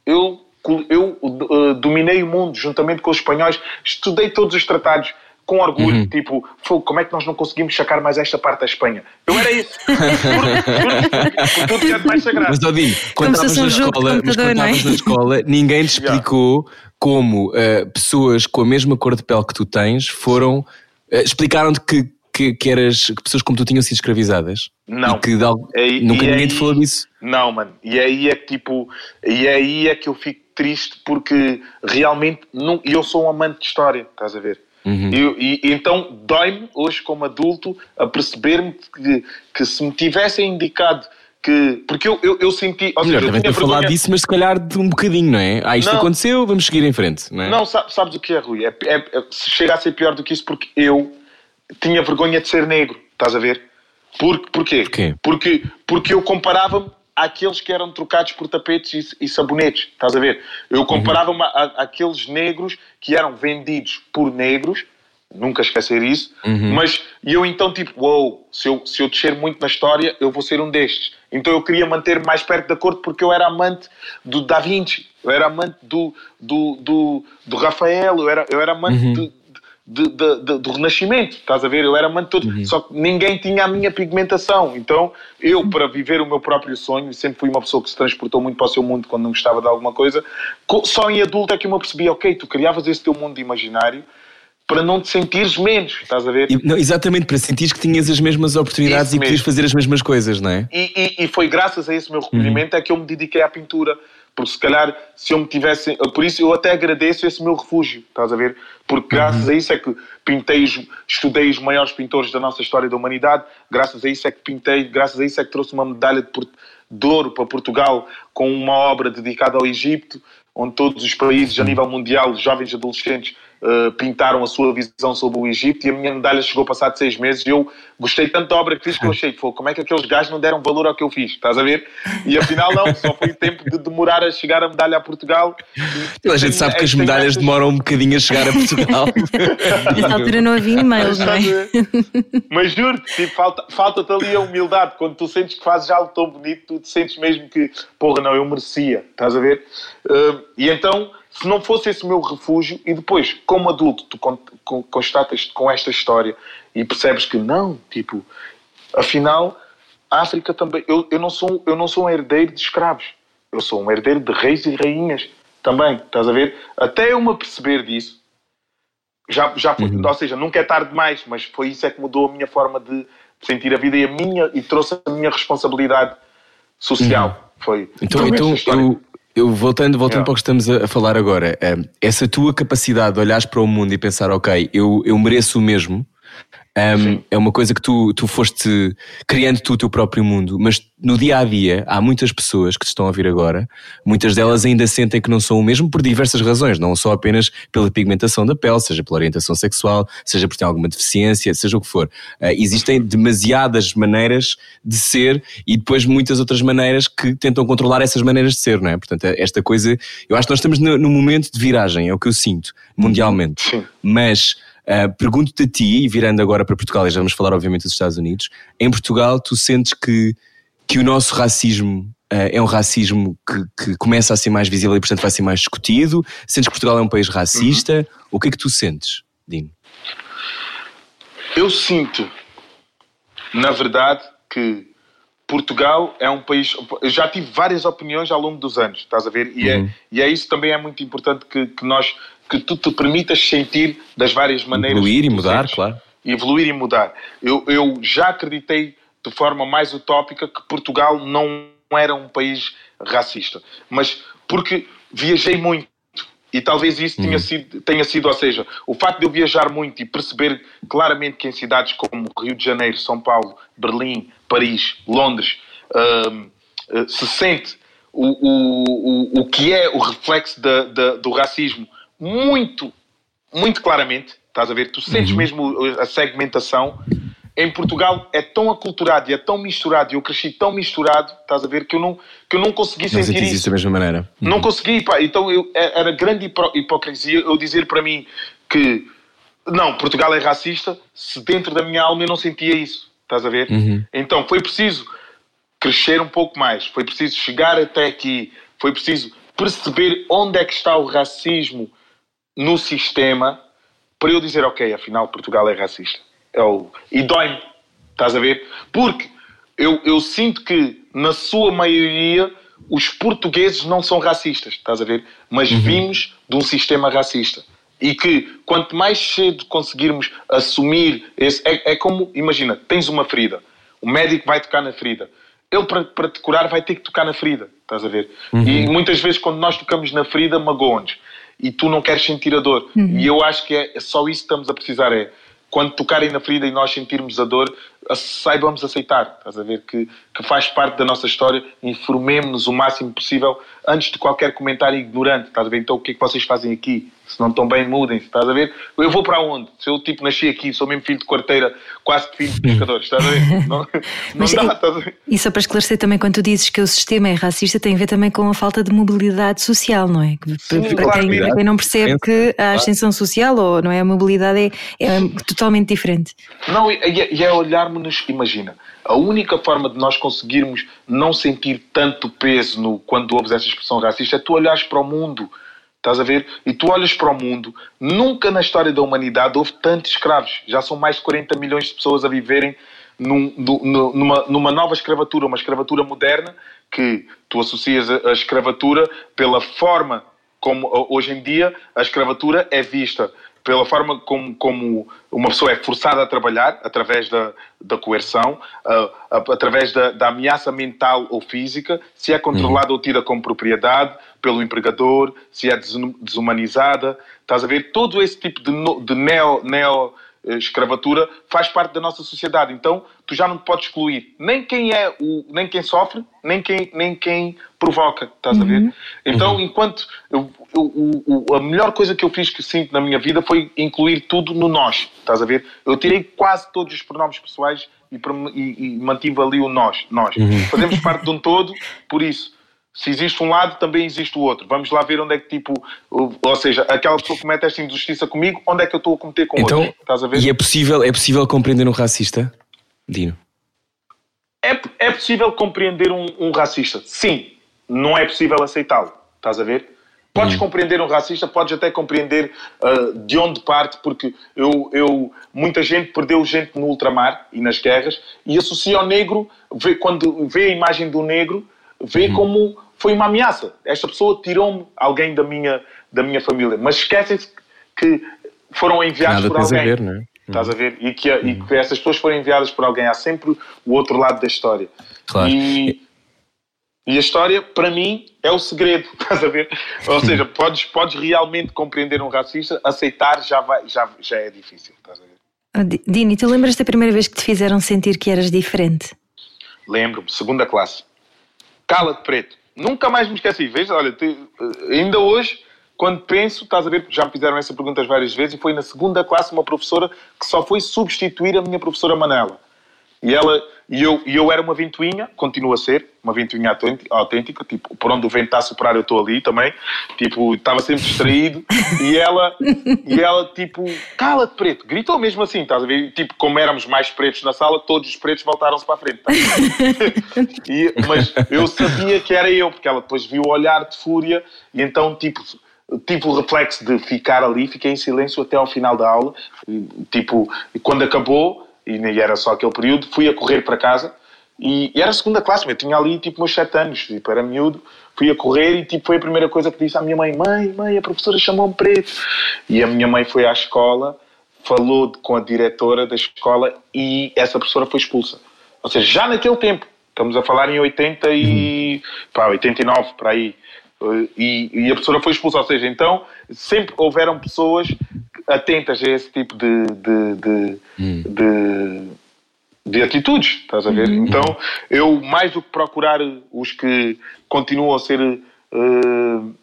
Eu, eu uh, dominei o mundo juntamente com os espanhóis, estudei todos os tratados com orgulho, Uhum. tipo, "Fogo, como é que nós não conseguimos sacar mais esta parte da Espanha? Eu era isso. Tudo que é mais sagrado. Mas, Odinho, quando estavas na um de escola, mas quando é? na escola, ninguém te explicou como eh, pessoas com a mesma cor de pele que tu tens foram. eh, explicaram-te que, que, que eras que pessoas como tu tinham sido escravizadas. Não. E que de aí- nunca e ninguém aí- te falou disso. Não, mano. E aí é que tipo. E aí é que eu fico triste porque realmente não, e eu sou um amante de história, estás a ver? Uhum. E, e- então dói-me hoje como adulto a perceber-me que, que se me tivessem indicado que. Porque eu, eu, eu senti. Ou Melhor devem ter falado disso, mas se calhar de um bocadinho, não é? Ah, isto Não. aconteceu, vamos seguir em frente, não é? Não, sa- sabes o que é, Rui? É, é- é- chega a ser pior do que isso porque eu tinha vergonha de ser negro, estás a ver? Por, porquê? Porquê? Porque, porque eu comparava-me àqueles que eram trocados por tapetes e, e sabonetes, estás a ver? Eu comparava-me a- àqueles negros que eram vendidos por negros, nunca esquecer isso, mas e eu então tipo, uou, se eu, se eu descer muito na história, eu vou ser um destes. Então eu queria manter-me mais perto da corte porque eu era amante do Da Vinci, eu era amante do, do, do, do Rafael, eu era, eu era amante de, de- de- de- do Renascimento, estás a ver? Eu era amante de tudo, só que ninguém tinha a minha pigmentação. Então, eu, para viver o meu próprio sonho, sempre fui uma pessoa que se transportou muito para o seu mundo quando não gostava de alguma coisa, co- só em adulto é que eu me apercebi, ok, tu criavas esse teu mundo imaginário para não te sentires menos, estás a ver? E- não, exatamente, para sentires que tinhas as mesmas oportunidades Isso e mesmo. fazer as mesmas coisas, não é? E, e- e foi graças a esse meu recolhimento é que eu me dediquei à pintura. Porque se calhar, se eu me tivesse. Por isso, eu até agradeço esse meu refúgio, estás a ver? Porque graças a isso é que pintei, estudei os maiores pintores da nossa história da humanidade, graças a isso é que pintei, graças a isso é que trouxe uma medalha de, de ouro para Portugal com uma obra dedicada ao Egito, onde todos os países a nível mundial, jovens e adolescentes, uh, pintaram a sua visão sobre o Egito e a minha medalha chegou passado seis meses e eu gostei tanto da obra que fiz que eu achei, como é que aqueles gajos não deram valor ao que eu fiz, estás a ver? E afinal não, só foi tempo de demorar a chegar a medalha a Portugal. a gente sabe que as medalhas demoram um bocadinho a chegar a Portugal. Nessa altura não havia e-mails, não é? Mas juro-te, tipo, falta, falta-te ali a humildade, quando tu sentes que fazes algo tão bonito, tu te sentes mesmo que, porra, não, eu merecia, estás a ver? Uh, e então se não fosse esse meu refúgio, e depois, como adulto, tu constatas com esta história e percebes que não, tipo, afinal, a África também. Eu, eu, não sou, eu não sou um herdeiro de escravos, eu sou um herdeiro de reis e rainhas também, estás a ver? Até eu me perceber disso, já, já foi, uhum. ou seja, nunca é tarde demais, mas foi isso é que mudou a minha forma de sentir a vida e a minha, e trouxe a minha responsabilidade social. Uhum. Foi. Então, então eu, eu voltando, voltando yeah. para o que estamos a, falar agora, eh, essa tua capacidade de olhares para o mundo e pensar, ok, eu, eu mereço o mesmo, um, é uma coisa que tu, tu foste criando tu o teu próprio mundo, mas no dia a dia há muitas pessoas que te estão a ouvir agora, muitas delas ainda sentem que não são o mesmo por diversas razões, não só apenas pela pigmentação da pele, seja pela orientação sexual, seja por ter alguma deficiência, seja o que for. Uh, existem demasiadas maneiras de ser e depois muitas outras maneiras que tentam controlar essas maneiras de ser, não é? Portanto, esta coisa, eu acho que nós estamos no, no momento de viragem, é o que eu sinto, mundialmente. Sim. Mas Uh, Pergunto-te a ti, e virando agora para Portugal, e já vamos falar obviamente dos Estados Unidos, em Portugal tu sentes que, que o nosso racismo uh, é um racismo que, que, começa a ser mais visível e portanto vai ser mais discutido? Sentes que Portugal é um país racista? Uhum. O que é que tu sentes, Dino? Eu sinto, na verdade, que Portugal é um país. Eu já tive várias opiniões ao longo dos anos, estás a ver? E, é, uhum. é, e é isso também é muito importante que, que nós que tu te permitas sentir das várias maneiras. Evoluir e mudar, claro. Evoluir e mudar. Eu, eu já acreditei de forma mais utópica que Portugal não era um país racista. Mas porque viajei muito e talvez isso tenha, uhum. sido, tenha sido, ou seja, o facto de eu viajar muito e perceber claramente que em cidades como Rio de Janeiro, São Paulo, Berlim, Paris, Londres, uh, se sente o, o, o, o que é o reflexo da, da, do racismo muito, muito claramente, estás a ver? Tu sentes uhum. mesmo a segmentação. Em Portugal é tão aculturado e é tão misturado, e eu cresci tão misturado, estás a ver, que eu não, que eu não consegui não sentir isso. da mesma maneira. Uhum. Não consegui, pá. Então eu, é, era grande hipocrisia eu dizer para mim que não, Portugal é racista, se dentro da minha alma eu não sentia isso, estás a ver? Uhum. Então foi preciso crescer um pouco mais, foi preciso chegar até aqui, foi preciso perceber onde é que está o racismo no sistema para eu dizer, ok, afinal Portugal é racista. É o... E dói-me, estás a ver? Porque eu, eu sinto que, na sua maioria, os portugueses não são racistas, estás a ver? Mas uhum. vimos de um sistema racista. E que quanto mais cedo conseguirmos assumir esse. É, é como, imagina, tens uma ferida, o médico vai tocar na ferida. Ele, para, para te curar, vai ter que tocar na ferida, estás a ver? Uhum. E muitas vezes, quando nós tocamos na ferida, magoa-nos e tu não queres sentir a dor. Uhum. E eu acho que é só isso que estamos a precisar, é quando tocarem na ferida e nós sentirmos a dor, saibamos aceitar, estás a ver, que, que faz parte da nossa história, informemos-nos o máximo possível antes de qualquer comentário ignorante, estás a ver, então o que é que vocês fazem aqui? Se não estão bem, mudem-se, estás a ver? Eu vou para onde? Se eu tipo nasci aqui, sou mesmo filho de quarteira, quase que filho de pescador, estás a ver? Não, não dá, estás a ver? E só para esclarecer também, quando tu dizes que o sistema é racista, tem a ver também com a falta de mobilidade social, não é? Sim, para, claro, quem, para quem não percebe que a ascensão social ou não é a mobilidade é, é totalmente diferente. Não, e é, é olharmos, imagina, a única forma de nós conseguirmos não sentir tanto peso no, quando ouves essa expressão racista é tu olhares para o mundo Estás a ver? E tu olhas para o mundo, nunca na história da humanidade houve tantos escravos. Já são mais de 40 milhões de pessoas a viverem num, numa, numa nova escravatura, uma escravatura moderna, que tu associas a, escravatura pela forma como hoje em dia a escravatura é vista pela forma como, como uma pessoa é forçada a trabalhar, através da, da coerção, uh, através da, da, ameaça mental ou física, se é controlada uhum. ou tida como propriedade pelo empregador, se é desumanizada. Estás a ver? Todo esse tipo de, de neo, neo eh, escravatura faz parte da nossa sociedade. Então, tu já não podes excluir nem quem é o, nem quem sofre, nem quem, nem quem provoca, estás a ver? Então, enquanto eu, eu, o- a melhor coisa que eu fiz que sinto na minha vida foi incluir tudo no nós, estás a ver? Eu tirei quase todos os pronomes pessoais e, e- e mantive ali o nós, nós. Fazemos parte de um todo, por isso. Se existe um lado, também existe o outro. Vamos lá ver onde é que, tipo, ou seja, aquela pessoa que comete esta injustiça comigo, onde é que eu estou a cometer com Então, outro? Estás a ver? e é possível, é possível compreender um racista? Dino. É, é possível compreender um, um racista? Sim. Não é possível aceitá-lo. Estás a ver? Podes compreender um racista, podes até compreender ah, de onde parte, porque eu, eu, muita gente perdeu gente no ultramar e nas guerras e associa ao negro, vê, quando vê a imagem do negro, vê como foi uma ameaça. Esta pessoa tirou-me alguém da minha, da minha família. Mas esquecem-se que foram enviados Nada por tens a alguém. ver, não é? Estás a ver? E que, e que essas pessoas foram enviadas por alguém. Há sempre o outro lado da história. Claro. E, e a história, para mim, é o segredo. Estás a ver? Ou seja, podes, podes realmente compreender um racista, aceitar já, vai, já, já é difícil. Estás a ver? Oh, Di- Dini, tu lembras da primeira vez que te fizeram sentir que eras diferente? Lembro-me, segunda classe. Cala-te, preto. Nunca mais me esqueci. Veja, olha, te- eh, ainda hoje, quando penso, estás a ver, já me fizeram essa pergunta várias vezes, e foi na segunda classe uma professora que só foi substituir a minha professora Manela. E ela, e eu, e eu era uma ventoinha, continuo a ser, uma ventoinha autêntica, tipo, por onde o vento está a soprar eu estou ali também, tipo, estava sempre distraído, e ela, e ela, tipo, cala-te preto, gritou mesmo assim, estás a ver? Tipo, como éramos mais pretos na sala, todos os pretos voltaram-se para a frente. tá? E- mas eu sabia que era eu, porque ela depois viu o olhar de fúria, e então, tipo, tive o reflexo de ficar ali, fiquei em silêncio até ao final da aula, e, tipo, quando acabou, e nem era só aquele período, fui a correr para casa, e, e era segunda classe, eu tinha ali tipo meus sete anos, tipo, era miúdo, fui a correr e tipo, foi a primeira coisa que disse à minha mãe, mãe, mãe, a professora chamou-me preto. E a minha mãe foi à escola, falou com a diretora da escola e essa professora foi expulsa. Ou seja, já naquele tempo, estamos a falar em 80 e, pá, 89, para aí, e, e a professora foi expulsa. Ou seja, então sempre houveram pessoas atentas a esse tipo de, de, de, de, de atitudes, estás a ver? Então eu, mais do que procurar os que continuam a ser uh,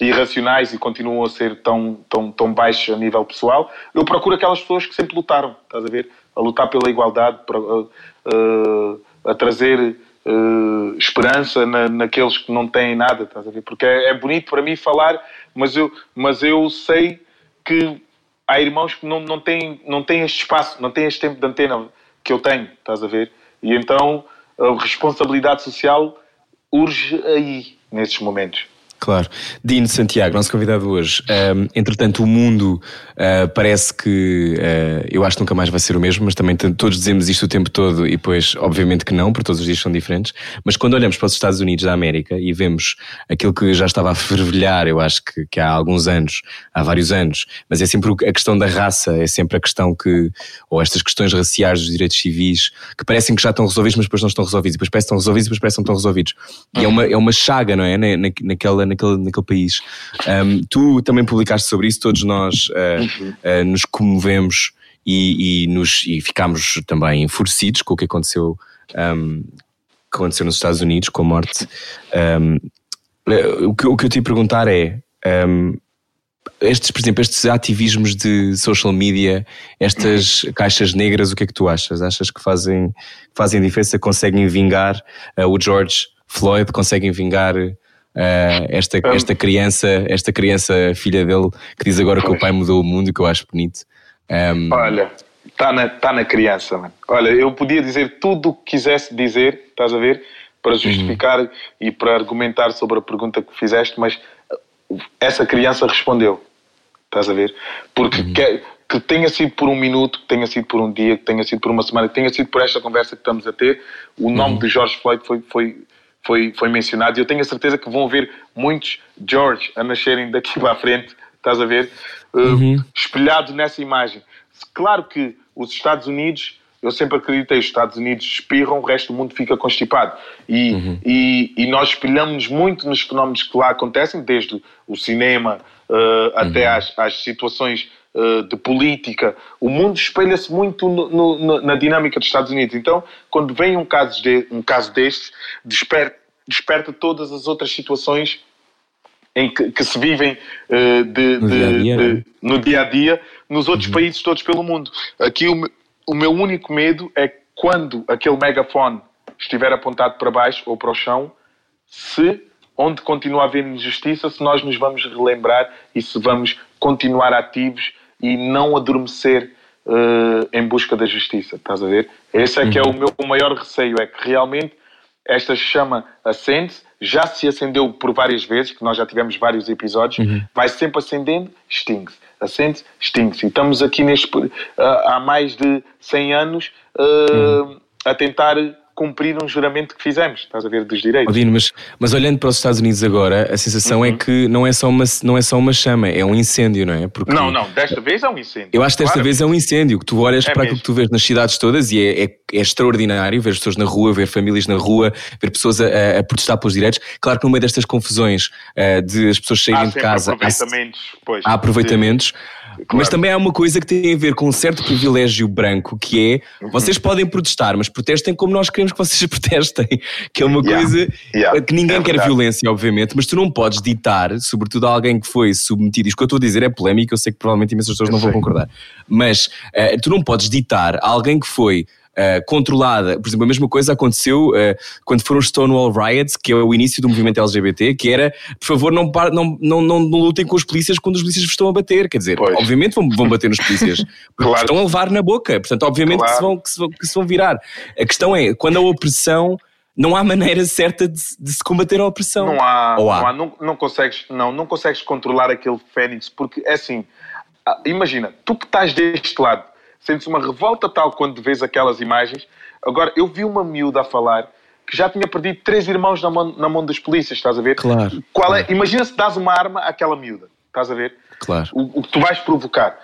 irracionais e continuam a ser tão, tão, tão baixos a nível pessoal, eu procuro aquelas pessoas que sempre lutaram, estás a ver? A lutar pela igualdade, para, uh, uh, a trazer uh, esperança na, naqueles que não têm nada, estás a ver? Porque é, é bonito para mim falar, mas eu, mas eu sei que há irmãos que não, não, têm, não têm este espaço, não têm este tempo de antena que eu tenho, estás a ver? E então a responsabilidade social urge aí, nesses momentos. Claro. Dino Santiago, nosso convidado hoje. Um, entretanto, o mundo uh, parece que uh, eu acho que nunca mais vai ser o mesmo, mas também todos dizemos isto o tempo todo e depois, obviamente que não, porque todos os dias são diferentes. Mas quando olhamos para os Estados Unidos da América e vemos aquilo que já estava a fervilhar, eu acho que, que há alguns anos, há vários anos, mas é sempre a questão da raça, é sempre a questão que, ou estas questões raciais dos direitos civis, que parecem que já estão resolvidos, mas depois não estão resolvidos, e depois parecem que estão resolvidos, e depois parecem que não estão resolvidos. E é uma, é uma chaga, não é? Na- naquela, naquele, naquele país. Um, tu também publicaste sobre isso, todos nós uh, uh, nos comovemos e, e, nos, e ficámos também enfurecidos com o que aconteceu, um, que aconteceu nos Estados Unidos, com a morte. Um, o, que, o que eu te ia perguntar é. estes, por exemplo, estes ativismos de social media, estas caixas negras, o que é que tu achas? Achas que fazem, fazem diferença? Conseguem vingar uh, o George Floyd? Conseguem vingar uh, esta, esta criança, esta criança filha dele, que diz agora que o pai mudou o mundo, que eu acho bonito? Um, Olha, está na, tá na criança, mano. Olha, eu podia dizer tudo o que quisesse dizer, estás a ver? Para justificar e para argumentar sobre a pergunta que fizeste, mas essa criança respondeu, estás a ver? Porque que, que tenha sido por um minuto, que tenha sido por um dia, que tenha sido por uma semana, que tenha sido por esta conversa que estamos a ter, o nome de George Floyd foi, foi, foi, foi mencionado e eu tenho a certeza que vão haver muitos George a nascerem daqui para a frente, estás a ver? Uh, espelhado nessa imagem. Claro que os Estados Unidos, eu sempre acreditei, os Estados Unidos espirram, o resto do mundo fica constipado. E, e, e nós espelhamos muito nos fenómenos que lá acontecem, desde o cinema uh, até às, às situações de política. O mundo espelha-se muito no, no, na dinâmica dos Estados Unidos. Então, quando vem um caso, de, um caso destes, desperta, desperta todas as outras situações em que, que se vivem uh, de, no, de, dia -dia, de, no dia a dia nos outros uhum. países todos pelo mundo. Aqui o, o meu único medo é quando aquele megafone estiver apontado para baixo ou para o chão, se onde continua a haver injustiça, se nós nos vamos relembrar e se vamos continuar ativos e não adormecer uh, em busca da justiça, estás a ver? Esse é que é o meu maior receio, é que realmente esta chama acende-se, já se acendeu por várias vezes, que nós já tivemos vários episódios, uhum. vai sempre acendendo, extingue-se, acende-se, extingue-se. E estamos aqui neste, uh, há mais de 100 anos uh, uhum. a tentar cumprir um juramento que fizemos, estás a ver, dos direitos. Odino, mas, mas olhando para os Estados Unidos agora, a sensação é uhum. é que não é, só uma, não é só uma chama, é um incêndio, não é? Porque não, não, desta vez é um incêndio. Eu acho que desta claro. vez é um incêndio, que tu olhas é para aquilo que tu vês nas cidades todas e é, é, é, extraordinário ver as pessoas na rua, ver famílias na rua, ver pessoas a, a protestar pelos direitos. Claro que no meio destas confusões uh, de as pessoas saírem de casa... Aproveitamentos, há, pois, há aproveitamentos. Claro. Mas também há uma coisa que tem a ver com um certo privilégio branco, que é uhum. vocês podem protestar, mas protestem como nós queremos que vocês protestem, que é uma yeah. coisa yeah. que ninguém é quer violência, obviamente, mas tu não podes ditar, sobretudo a alguém que foi submetido, isto que eu estou a dizer é polémico, eu sei que provavelmente imensas pessoas eu não sei. vão concordar, mas uh, tu não podes ditar a alguém que foi uh, controlada. Por exemplo, a mesma coisa aconteceu uh, quando foram os Stonewall Riots, que é o início do movimento LGBT, que era, por favor, não, não, não, não, não lutem com os polícias quando os polícias vos estão a bater. Quer dizer, pois. obviamente vão, vão bater nos polícias, porque claro. estão a levar na boca. Portanto, obviamente claro. que, se vão, que, se vão, que se vão virar. A questão é, quando a opressão não há maneira certa de, de, se combater a opressão. Não há, Ou há? Não, há não, não, consegues, não, não consegues controlar aquele fênix, porque é assim, ah, imagina, tu que estás deste lado, sentes uma revolta tal quando vês aquelas imagens. Agora, eu vi uma miúda a falar que já tinha perdido três irmãos na mão, na mão das polícias, estás a ver? Claro. Qual é, claro. Imagina se dás uma arma àquela miúda, estás a ver? Claro. O, o que tu vais provocar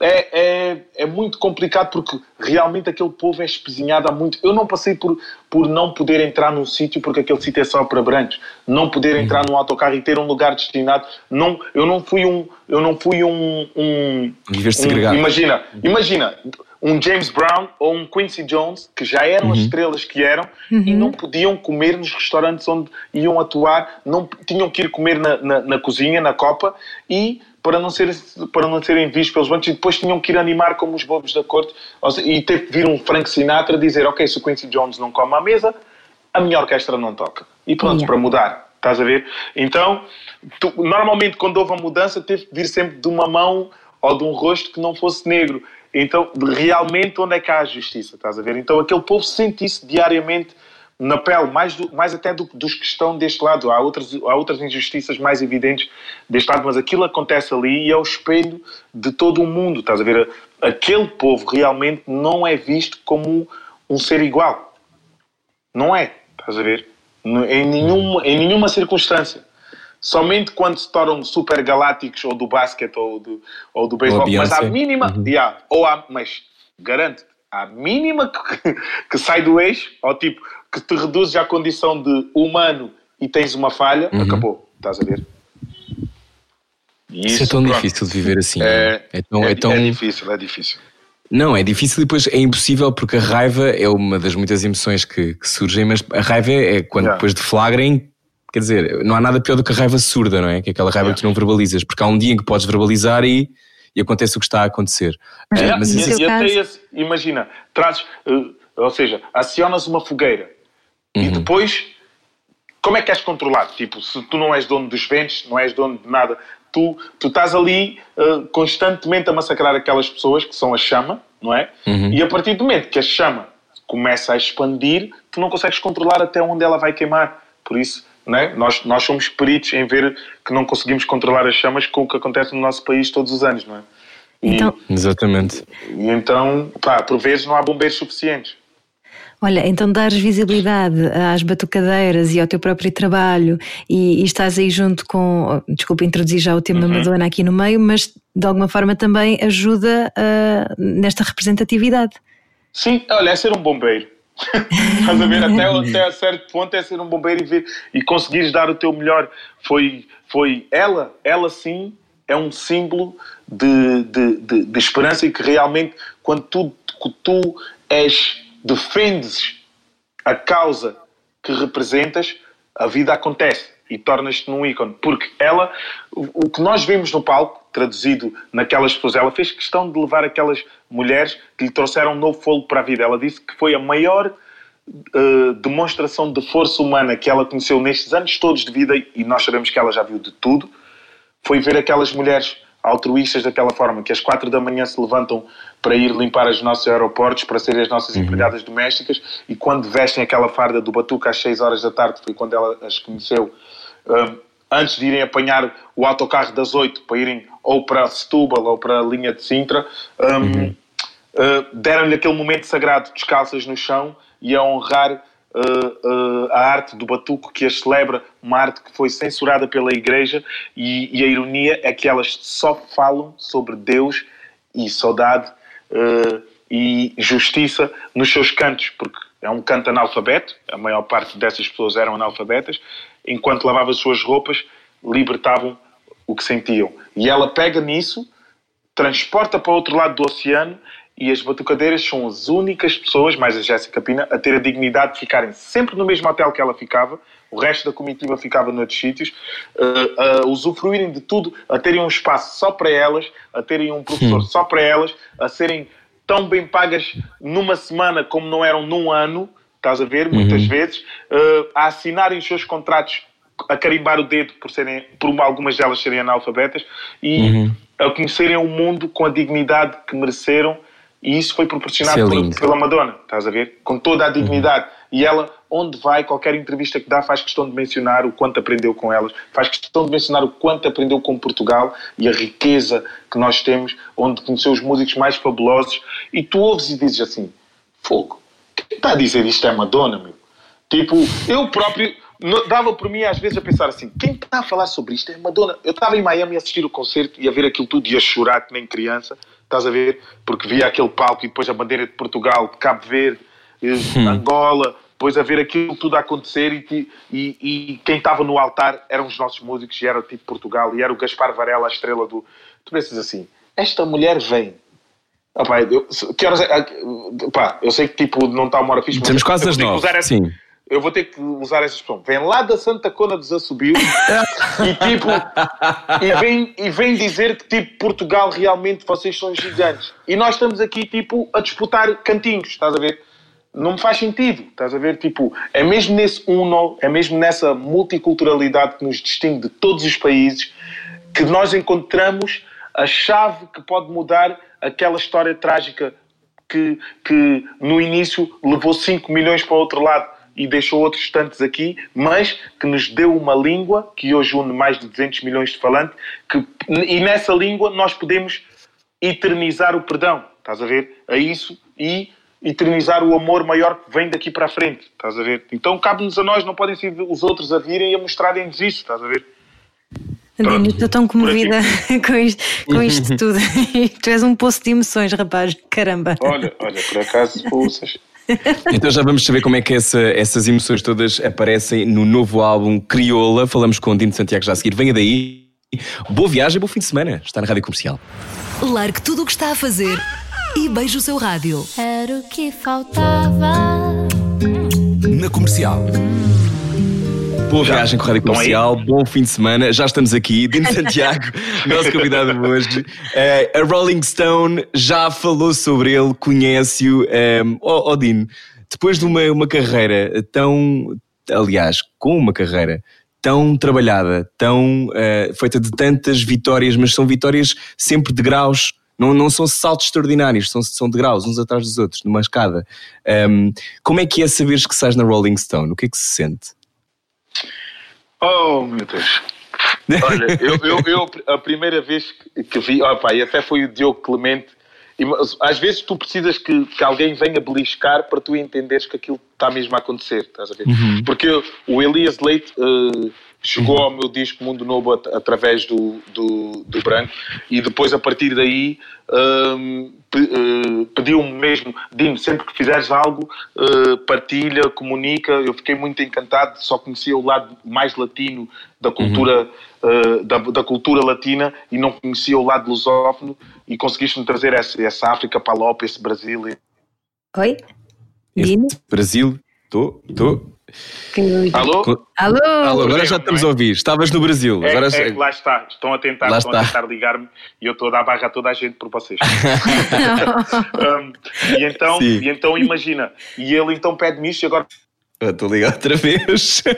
é, é, é muito complicado porque realmente aquele povo é espezinhado há muito. Eu não passei por, por não poder entrar num sítio porque aquele sítio é só para brancos, não poder uhum. entrar num autocarro e ter um lugar destinado. Não, eu não fui um, eu não fui um, um, um imagina, imagina um James Brown ou um Quincy Jones que já eram uhum. as estrelas que eram uhum. e não podiam comer nos restaurantes onde iam atuar, não tinham que ir comer na, na, na cozinha, na copa e para não, ser, para não serem vistos pelos bancos e depois tinham que ir animar como os bobos da corte e teve que vir um Frank Sinatra dizer ok, se o Quincy Jones não come à mesa a minha orquestra não toca e pronto, yeah. para mudar estás a ver? então, tu, normalmente quando houve a mudança teve que vir sempre de uma mão ou de um rosto que não fosse negro então, realmente onde é que há a justiça, estás a ver? Então aquele povo sente isso diariamente na pele, mais, do, mais até do, dos que estão deste lado. Há outras, há outras injustiças mais evidentes deste lado, mas aquilo acontece ali e é o espelho de todo o mundo. Estás a ver? Aquele povo realmente não é visto como um ser igual. Não é. Estás a ver? Em nenhuma, em nenhuma circunstância. Somente quando se tornam super galácticos ou do basquete ou do, ou do beisebol. Mas à mínima, uhum. yeah, ou há, mas garanto, à mínima que, que sai do eixo, ou tipo, que te reduzes à condição de humano e tens uma falha, uhum. acabou. Estás a ver? Isso, isso, é tão pronto. difícil de viver assim. É, é, tão, é, é, tão... é difícil, é difícil. Não, é difícil e depois é impossível porque a raiva é uma das muitas emoções que, que surgem, mas a raiva é quando yeah. depois de flagrem, quer dizer, não há nada pior do que a raiva surda, não é? Que é aquela raiva yeah. que tu não verbalizas, porque há um dia em que podes verbalizar e, e acontece o que está a acontecer. Yeah. mas, e, e até esse, imagina, trazes, uh, ou seja, acionas uma fogueira Uhum. E depois, como é que és controlado? Tipo, se tu não és dono dos ventos, não és dono de nada, tu, tu estás ali uh, constantemente a massacrar aquelas pessoas que são a chama, não é? Uhum. E a partir do momento que a chama começa a expandir, tu não consegues controlar até onde ela vai queimar. Por isso, não é? nós, nós somos peritos em ver que não conseguimos controlar as chamas com o que acontece no nosso país todos os anos, não é? E, então... Exatamente. E então, pá, por vezes não há bombeiros suficientes. Olha, então dares visibilidade às batucadeiras e ao teu próprio trabalho e, e estás aí junto com, desculpa introduzir já o tema uhum. Madonna aqui no meio, mas de alguma forma também ajuda uh, nesta representatividade. Sim, olha, é ser um bombeiro. Estás a ver? Até, até a certo ponto é ser um bombeiro e, ver, e conseguires dar o teu melhor. Foi, foi ela, ela sim, é um símbolo de, de, de, de esperança e que realmente, quando tu, tu és, defendes a causa que representas, a vida acontece e tornas-te num ícone. Porque ela, o, que nós vemos no palco, traduzido naquelas pessoas, ela fez questão de levar aquelas mulheres que lhe trouxeram um novo fogo para a vida. Ela disse que foi a maior uh, demonstração de força humana que ela conheceu nestes anos todos de vida, e nós sabemos que ela já viu de tudo, foi ver aquelas mulheres altruístas daquela forma, que às quatro da manhã se levantam para ir limpar os nossos aeroportos, para serem as nossas uhum. empregadas domésticas, e quando vestem aquela farda do Batuca às seis horas da tarde, foi quando ela as conheceu, um, antes de irem apanhar o autocarro das oito para irem ou para Setúbal ou para a linha de Sintra, um, uhum. uh, deram-lhe aquele momento sagrado, descalças no chão, e a honrar uh, uh, a arte do batuco que as celebra, uma arte que foi censurada pela Igreja e, e a ironia é que elas só falam sobre Deus e saudade uh, e justiça nos seus cantos, porque é um canto analfabeto, a maior parte dessas pessoas eram analfabetas, enquanto lavavam as suas roupas, libertavam o que sentiam. E ela pega nisso, transporta para o outro lado do oceano e as batucadeiras são as únicas pessoas, mais a Jéssica Pina, a ter a dignidade de ficarem sempre no mesmo hotel que ela ficava, o resto da comitiva ficava noutros sítios, a, a usufruírem de tudo, a terem um espaço só para elas, a terem um professor Sim. só para elas, a serem tão bem pagas numa semana como não eram num ano, estás a ver, muitas uhum. vezes, a assinarem os seus contratos a carimbar o dedo por, serem, por algumas delas serem analfabetas e uhum. a conhecerem o mundo com a dignidade que mereceram e isso foi proporcionado por, pela Madonna, estás a ver? Com toda a dignidade. Uhum. E ela, onde vai, qualquer entrevista que dá, faz questão de mencionar o quanto aprendeu com elas, faz questão de mencionar o quanto aprendeu com Portugal e a riqueza que nós temos, onde conheceu os músicos mais fabulosos. E tu ouves e dizes assim: fogo, quem está a dizer isto é Madonna, meu? Tipo, eu próprio dava por mim às vezes a pensar assim: quem está a falar sobre isto é Madonna. Eu estava em Miami a assistir o concerto e a ver aquilo tudo e a chorar que nem criança estás a ver? Porque via aquele palco e depois a bandeira de Portugal, de Cabo Verde, hum. Angola, depois a ver aquilo tudo a acontecer e, e, e quem estava no altar eram os nossos músicos e era tipo Portugal e era o Gaspar Varela, a estrela do. Tu pensas assim, esta mulher vem. Opa, eu, que horas é, ah, eu sei que tipo não está uma hora fixe, Temos quase as nove. Sim eu vou ter que usar essa expressão. Vem lá da Santa Cona dos Assobios e tipo e vem, e vem dizer que tipo Portugal realmente vocês são gigantes. E nós estamos aqui tipo a disputar cantinhos, estás a ver? Não me faz sentido, estás a ver? Tipo, é mesmo nesse uno, é mesmo nessa multiculturalidade que nos distingue de todos os países que nós encontramos a chave que pode mudar aquela história trágica que, que no início levou 5 milhões para o outro lado e deixou outros tantos aqui, mas que nos deu uma língua que hoje une mais de 200 milhões de falantes, que, e nessa língua nós podemos eternizar o perdão, estás a ver? A isso e eternizar o amor maior que vem daqui para a frente, estás a ver? Então cabe-nos a nós, não podem ser os outros a virem e a mostrarem-nos isso, estás a ver? Andinho, estou tão comovida com isto, com isto tudo. tu és um poço de emoções, rapaz. Caramba. Olha, olha, por acaso, poças. Então já vamos saber como é que essa, essas emoções todas aparecem no novo álbum Crioula. Falamos com o Dino Santiago já a seguir. Venha daí. Boa viagem, bom fim de semana. Está na Rádio Comercial. Largue tudo o que está a fazer e beije o seu rádio. Era o que faltava. Na Comercial. Boa Já. viagem com a Rádio Comercial, bom fim de semana. Já estamos aqui. Dino Santiago, nosso convidado hoje. Uh, a Rolling Stone já falou sobre ele, conhece-o. Um, oh, oh, Dino, depois de uma, uma carreira tão. Aliás, com uma carreira tão trabalhada, tão uh, feita de tantas vitórias, mas são vitórias sempre de graus. Não, não são saltos extraordinários, são, são degraus, uns atrás dos outros, numa escada. Um, como é que é saberes que sais na Rolling Stone? O que é que se sente? Oh, meu Deus. Olha, eu, eu, eu, a primeira vez que vi, opa, e até foi o Diogo Clemente, e, às vezes tu precisas que, que alguém venha beliscar para tu entenderes que aquilo está mesmo a acontecer, estás a ver? Uhum. Porque o Elias Leite uh, chegou ao meu disco Mundo Novo at- através do, do, do Branco e depois a partir daí hum, pe- eh, pediu-me mesmo, Dino, sempre que fizeres algo, eh, partilha, comunica. Eu fiquei muito encantado, só conhecia o lado mais latino da cultura, eh, da, da cultura latina e não conhecia o lado lusófono e conseguiste-me trazer essa, essa África Palop, esse Brasil. Oi? Dino? Brasil, estou, estou. Alô? Alô? Alô, agora já estamos a é? ouvir. Estavas no Brasil. É, Agora é que lá está, estão a tentar, Lá estão a está. tentar ligar-me e eu estou a dar barra a toda a gente por vocês. Um, e, então, Sim. e então imagina, e ele então pede-me isto e agora Estou ligado outra vez. é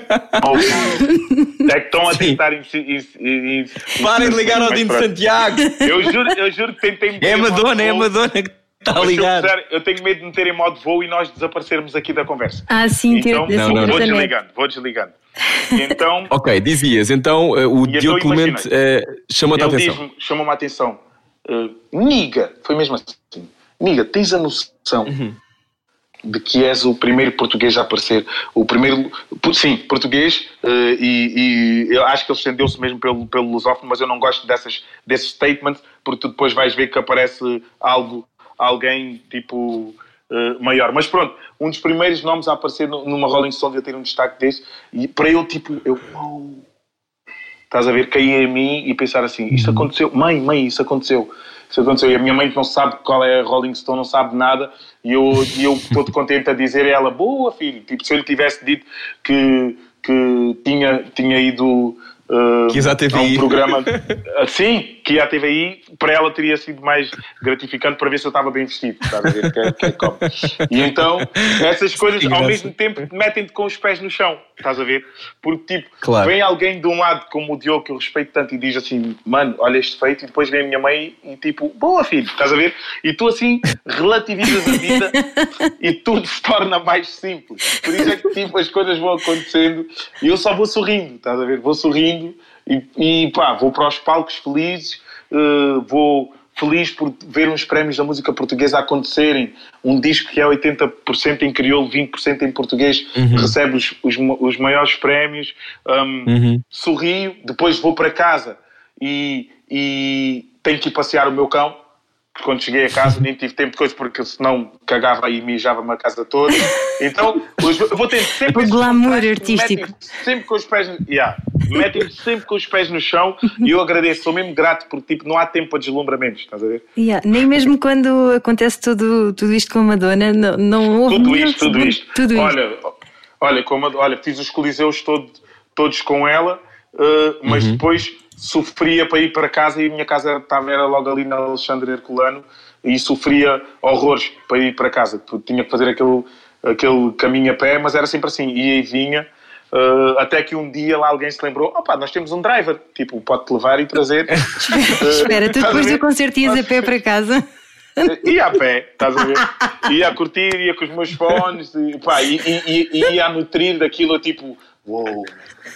que estão a tentar insi- Parem de ligar ao Dino. Santiago. Eu juro, eu juro que tentei É Madonna, é Madonna que está mas se eu eu tenho medo de meter em modo voo e nós desaparecermos aqui da conversa. Ah, sim, Então, Não, não, não. vou desligando, vou desligando. Então, Ok, dizias, então eh, o Diogo Clemente eh, chamou-te a atenção. chamou-me a atenção. Uh, Niga, foi mesmo assim. Niga, tens a noção Uhum. de que és o primeiro português a aparecer, o primeiro, sim, português, uh, e, e eu acho que ele estendeu-se mesmo pelo, pelo lusófono, mas eu não gosto dessas, desses statements, porque tu depois vais ver que aparece algo, alguém tipo uh, maior. Mas pronto, um dos primeiros nomes a aparecer numa Rolling Stone a ter um destaque desse, e para eu, tipo, eu, uau, Estás a ver? Cair em mim e pensar assim: isto aconteceu, mãe, mãe, isso aconteceu. Isso aconteceu. E a minha mãe que não sabe qual é a Rolling Stone, não sabe nada, e eu eu todo contente a dizer a ela: boa, filho. Tipo, se eu lhe tivesse dito que, que tinha, tinha ido. Uh, Que ias à TVI. a um programa assim, que ia à TVI, para ela teria sido mais gratificante para ver se eu estava bem vestido, estás a ver? Que, é- que é como. E então, essas coisas ao mesmo tempo metem-te com os pés no chão, estás a ver? Porque tipo, Claro. vem alguém de um lado como o Diogo, que eu respeito tanto, e diz assim: Mano, olha este feito, e depois vem a minha mãe e tipo, boa filho, estás a ver? E tu assim relativizas a vida e tudo se torna mais simples. Por isso é que tipo, as coisas vão acontecendo e eu só vou sorrindo, estás a ver? Vou sorrindo e, e pá, vou para os palcos felizes, eh, vou feliz por ver uns prémios da música portuguesa acontecerem. Um disco que é 80% em crioulo, 20% em português, recebe os, os, os maiores prémios. Um, Uhum. Sorrio, depois vou para casa e, e tenho que ir passear o meu cão. Quando cheguei a casa nem tive tempo de coisa porque senão cagava e mijava-me a casa toda. Então os- eu vou ter sempre O glamour me artístico. sempre com os pés yeah, metem-me sempre com os pés no chão e eu agradeço, sou mesmo grato porque tipo, não há tempo para deslumbramentos, estás a ver? Yeah, Nem mesmo quando acontece tudo, tudo isto com a Madonna, não, não houve Tudo nenhum isto, tudo isto. Tudo isto. olha, olha, como, a- olha, fiz os coliseus todo- todos com ela, uh, mas depois sofria para ir para casa e a minha casa estava, era logo ali na Alexandre Herculano e sofria horrores para ir para casa. Tinha que fazer aquele, aquele caminho a pé, mas era sempre assim, ia e vinha. uh, até que um dia lá alguém se lembrou: opá, nós temos um driver, tipo, pode-te levar e trazer. Uh, Espera, tu a depois do concerto ias a pé para casa. Ia a pé, estás a ver? Ia a curtir, ia com os meus fones, e, pá, e, e- e- ia a nutrir daquilo, tipo, uou,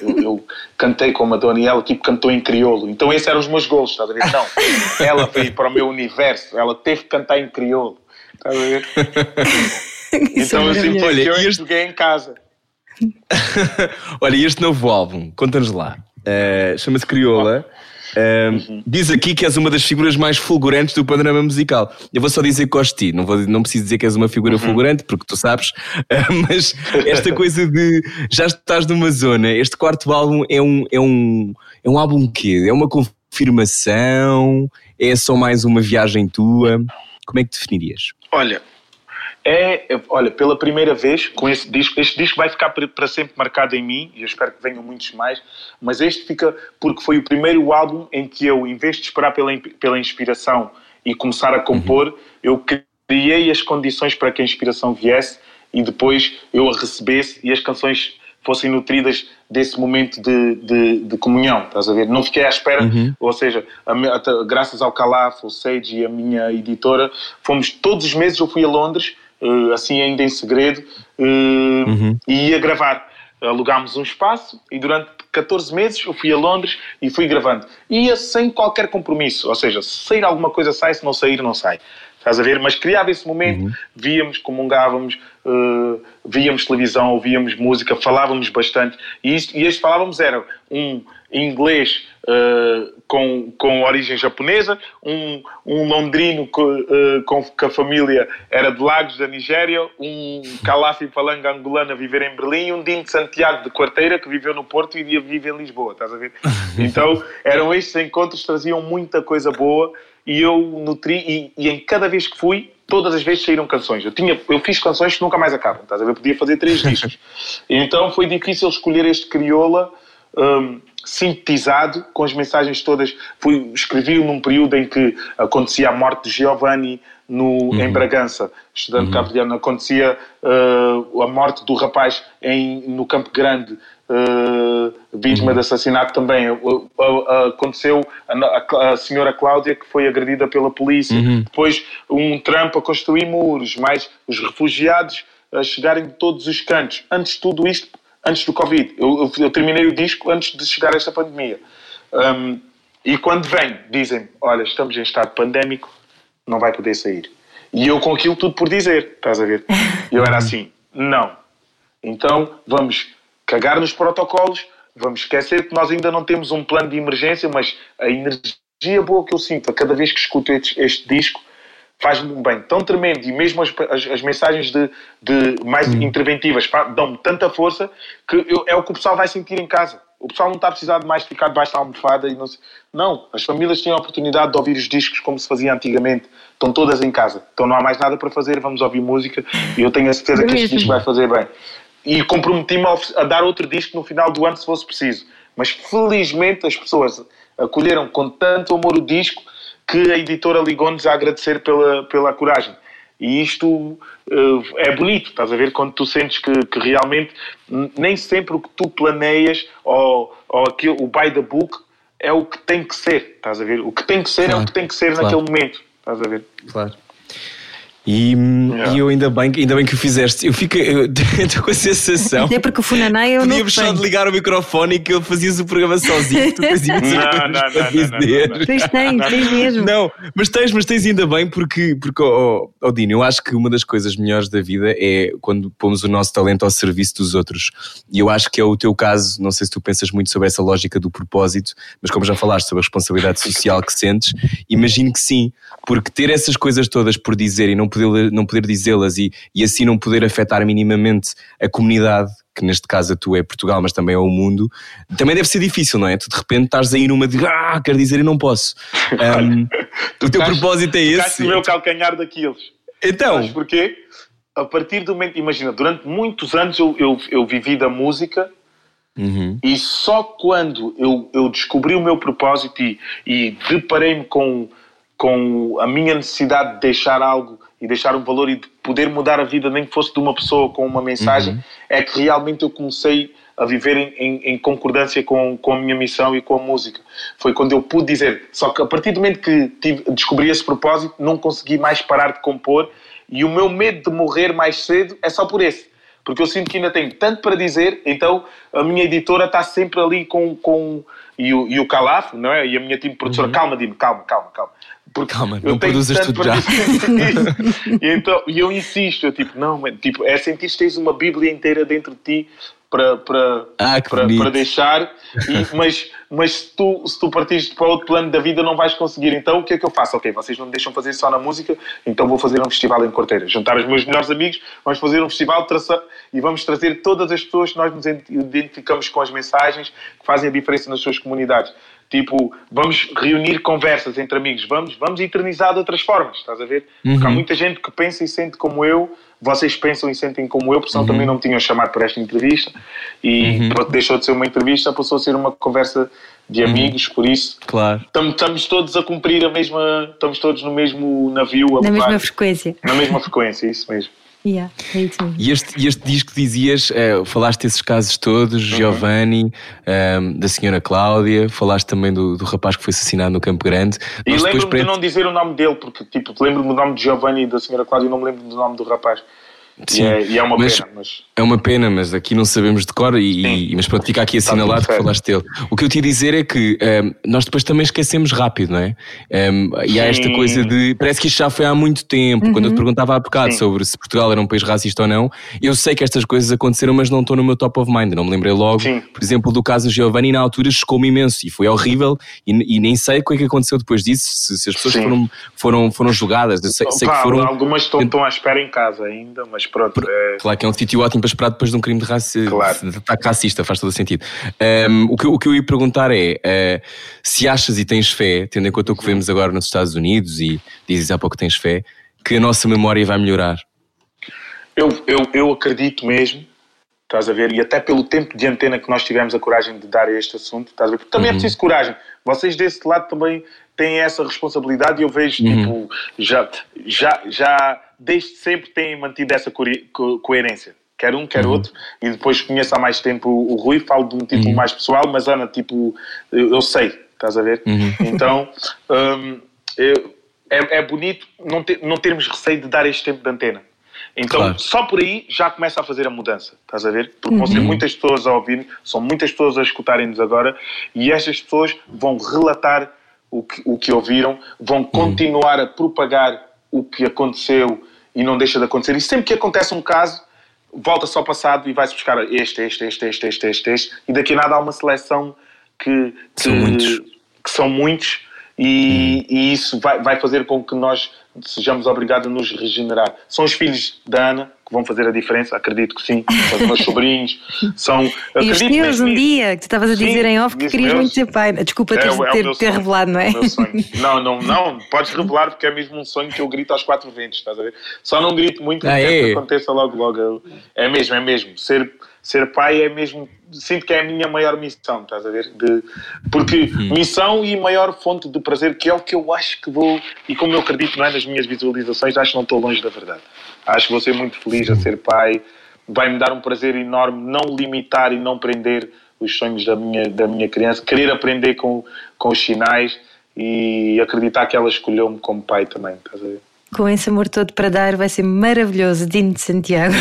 eu, eu cantei com a Madonna e ela, tipo, cantou em crioulo. Então esses eram os meus golos, estás a ver? Não, ela veio para o meu universo, ela teve que cantar em crioulo, estás a ver? É Então eu maravilhoso. Olha, que eu e este- joguei em casa. Olha, e este novo álbum, conta-nos lá. Eh, Chama-se Crioula. Eh, Diz aqui que és uma das figuras mais fulgurantes do panorama musical. Eu vou só dizer que gosto de ti, não, vou, não preciso dizer que és uma figura fulgurante, porque tu sabes, Eh, mas esta coisa de já estás numa zona, este quarto álbum é um, é um, é um álbum quê? É uma confirmação? É só mais uma viagem tua? Como é que definirias? Olha, é, olha, pela primeira vez com esse disco, este disco vai ficar para- sempre marcado em mim e eu espero que venham muitos mais, mas este fica porque foi o primeiro álbum em que eu, em vez de esperar pela, pela inspiração e começar a compor, eu criei as condições para que a inspiração viesse e depois eu a recebesse e as canções fossem nutridas desse momento de, de, de comunhão, estás a ver? Não fiquei à espera, ou seja, a até- graças ao Calaf, ao Sage e a minha editora, fomos todos os meses eu fui a Londres, assim ainda em segredo, eh, e ia gravar. alugámos um espaço e durante 14 meses eu fui a Londres e fui gravando. Ia sem qualquer compromisso, ou seja, se sair alguma coisa sai, se não sair não sai. Estás a ver? Mas criava esse momento, víamos, comungávamos, uh, víamos televisão, ouvíamos música, falávamos bastante. E, isto, e este falávamos era um inglês uh, com, com origem japonesa, um, um londrino que, uh, com, que a família era de Lagos, da Nigéria, um calafi palanga angolano a viver em Berlim e um Dino de Santiago de Quarteira que viveu no Porto e vive em Lisboa, estás a ver? Então eram estes encontros, traziam muita coisa boa e eu nutri, e, e, em cada vez que fui, todas as vezes saíram canções. Eu, tinha, eu fiz canções que nunca mais acabam, estás a ver? Eu podia fazer três discos. então foi difícil escolher este crioula um, sintetizado, com as mensagens todas. Fui, escrevi num período em que acontecia a morte de Giovanni no, uhum. em Bragança, estudante uhum. cabo acontecia uh, a morte do rapaz em, no Campo Grande, uh, vítima uhum. de assassinato também. Uh, aconteceu a, a, senhora Cláudia que foi agredida pela polícia. Uhum. Depois um Trump a construir muros, mais os refugiados a chegarem de todos os cantos. Antes de tudo isto, antes do Covid. Eu, eu, eu terminei o disco antes de chegar esta pandemia. Um, e quando vem, dizem olha, estamos em estado pandémico, não vai poder sair. E eu com aquilo tudo por dizer, estás a ver? Eu era assim, não. Então vamos cagar nos protocolos, vamos esquecer que nós ainda não temos um plano de emergência, mas a energia boa que eu sinto a cada vez que escuto este, este disco faz-me um bem tão tremendo e mesmo as, as, as mensagens de, de mais hum. interventivas dão-me tanta força que eu, é o que o pessoal vai sentir em casa. O pessoal não está a precisar de mais ficar debaixo da almofada e não. Não, as famílias têm a oportunidade de ouvir os discos como se fazia antigamente. Estão todas em casa. Então não há mais nada para fazer, vamos ouvir música e eu tenho a certeza que este disco vai fazer bem e comprometi-me a, dar outro disco no final do ano se fosse preciso. Mas felizmente as pessoas acolheram com tanto amor o disco que a editora ligou-nos a agradecer pela, pela coragem. E isto uh, é bonito, estás a ver? Quando tu sentes que, que, realmente nem sempre o que tu planeias ou, ou aquilo, o by the book é o que tem que ser, estás a ver? O que tem que ser claro, é o que tem que ser claro. naquele momento, estás a ver? Claro. E, yeah. e, eu ainda bem, ainda bem que o fizeste. Eu fico estou com a sensação. É porque o Funanai eu Podíamos só de ligar o microfone e que ele fazias o programa sozinho. Tu fazias não, não, não, dizer. Não, tens, tens, tens mesmo. Não, mas tens, mas tens ainda bem porque, porque oh, oh, Dino, eu acho que uma das coisas melhores da vida é quando pomos o nosso talento ao serviço dos outros. E eu acho que é o teu caso. Não sei se tu pensas muito sobre essa lógica do propósito, mas como já falaste sobre a responsabilidade social que sentes, imagino que sim, porque ter essas coisas todas por dizer e não poder, não poder dizê-las e, e assim não poder afetar minimamente a comunidade que neste caso a tua é Portugal, mas também é o mundo, também deve ser difícil, não é? Tu de repente estás aí numa de ah, quero dizer e não posso. Um, o teu propósito é esse. o meu calcanhar daqueles. Então. Mas porquê? A partir do momento, imagina, durante muitos anos eu, eu, eu vivi da música uhum. e só quando eu, eu descobri o meu propósito e, e deparei-me com com a minha necessidade de deixar algo e deixar um valor e de poder mudar a vida, nem que fosse de uma pessoa com uma mensagem, uhum. é que realmente eu comecei a viver em, em, em, concordância com, com a minha missão e com a música. Foi quando eu pude dizer. Só que a partir do momento que tive, descobri esse propósito, não consegui mais parar de compor e o meu medo de morrer mais cedo é só por esse. Porque eu sinto que ainda tenho tanto para dizer, então a minha editora está sempre ali com. com e, o, e o Calaf, não é? E a minha time produtora, uhum. calma, Dino, calma, calma, calma. Porque Calma, eu não produzes tudo já. e, então, eu insisto, eu tipo, não, man, tipo, é sentir que tens uma Bíblia inteira dentro de ti para, para, ah, para, para, deixar, e, mas, mas se, tu, se tu partires para outro plano da vida não vais conseguir. Então o que é que eu faço? Ok, vocês não me deixam fazer só na música, então vou fazer um festival em Corteira. Juntar os meus melhores amigos, vamos fazer um festival traça, e vamos trazer todas as pessoas que nós nos identificamos com as mensagens que fazem a diferença nas suas comunidades. Tipo, vamos reunir conversas entre amigos, vamos, vamos eternizar de outras formas, estás a ver? Uhum. Porque há muita gente que pensa e sente como eu, vocês pensam e sentem como eu, porque senão uhum. também não me tinham chamado para esta entrevista e uhum. deixou de ser uma entrevista, passou a ser uma conversa de uhum. amigos, por isso claro. estamos, estamos todos a cumprir a mesma, estamos todos no mesmo navio. Na mesma frequência. Na mesma frequência, isso mesmo. Yeah, é e este, este disco dizias, uh, falaste desses casos todos, uhum. Giovanni, um, ehm, da senhora Cláudia, falaste também do, do rapaz que foi assassinado no Campo Grande. E lembro-me de não dizer o nome dele, porque tipo, lembro-me do nome de Giovanni e da senhora Cláudia e não me lembro do nome do rapaz. E é, e é uma mas pena. Mas... É uma pena, mas aqui não sabemos de cor, e, e- mas pronto, fica aqui assinalado tudo que certo. falaste dele. O que eu te ia dizer é que ehm, nós depois também esquecemos rápido, não é? Ehm, e há esta Sim. coisa de. Parece que isto já foi há muito tempo. Quando eu te perguntava há bocado Sim. sobre se Portugal era um país racista ou não, eu sei que estas coisas aconteceram, mas não estão no meu top of mind. Não me lembrei logo, Sim. por exemplo, do caso Giovanni, e na altura chocou-me imenso e foi horrível, e, e nem sei o que é que aconteceu depois disso, se, se as pessoas Sim. foram, foram, foram julgadas. Eu sei, sei que foram. Algumas estão, estão à espera em casa ainda, mas pronto. é- Claro que é um sítio ótimo para esperar depois de um crime de, raci... Claro. de ataque racista, faz todo o sentido. Um, o, que, eu- o que eu ia perguntar é uh, se achas e tens fé, tendo em conta o que vemos agora nos Estados Unidos e dizes há pouco que tens fé, que a nossa memória vai melhorar. Eu, eu, eu acredito mesmo, estás a ver, e até pelo tempo de antena que nós tivemos a coragem de dar a este assunto, estás a ver, porque também é preciso coragem. Vocês desse lado também têm essa responsabilidade e eu vejo, tipo, já, já, já desde sempre têm mantido essa coeri- co- coerência. Quer um, quer outro, e depois conheço há mais tempo o Rui, falo de um título mais pessoal, mas Ana, tipo, eu, eu sei, estás a ver? Então, hum, eu- é, é bonito não, ter, não termos receio de dar este tempo de antena. Então, Claro. só por aí já começa a fazer a mudança, estás a ver? Porque vão ser muitas pessoas a ouvir, são muitas pessoas a escutarem-nos agora e estas pessoas vão relatar o que, o que ouviram, vão continuar a propagar o que aconteceu e não deixa de acontecer. E sempre que acontece um caso, volta-se ao passado e vai-se buscar este, este, este, este, este, este, este, e daqui a nada há uma seleção que, que, São muitos. que são muitos e, e isso vai, vai fazer com que nós sejamos obrigados a nos regenerar. São os filhos da Ana que vão fazer a diferença, acredito que sim. São os meus sobrinhos. São, E os teus, um dia, que tu estavas a Sim, dizer em off que querias meus. muito ser pai. Desculpa É, ter, é ter, ter revelado, não é? É. Não, não, não. Podes revelar porque é mesmo um sonho que eu grito aos quatro ventos, estás a ver? Só não grito muito Ah, porque quero é? que aconteça logo, logo. É mesmo, é mesmo. Ser, ser pai é mesmo. Sinto que é a minha maior missão, estás a ver? De, porque missão e maior fonte de prazer, que é o que eu acho que vou. E como eu acredito, não é? Nas minhas visualizações, acho que não estou longe da verdade. Acho que vou ser muito feliz a ser pai. Vai-me dar um prazer enorme não limitar e não prender os sonhos da minha, da minha criança, querer aprender com, com os sinais e acreditar que ela escolheu-me como pai também, estás a ver? Com esse amor todo para dar, vai ser maravilhoso. Dino de Santiago.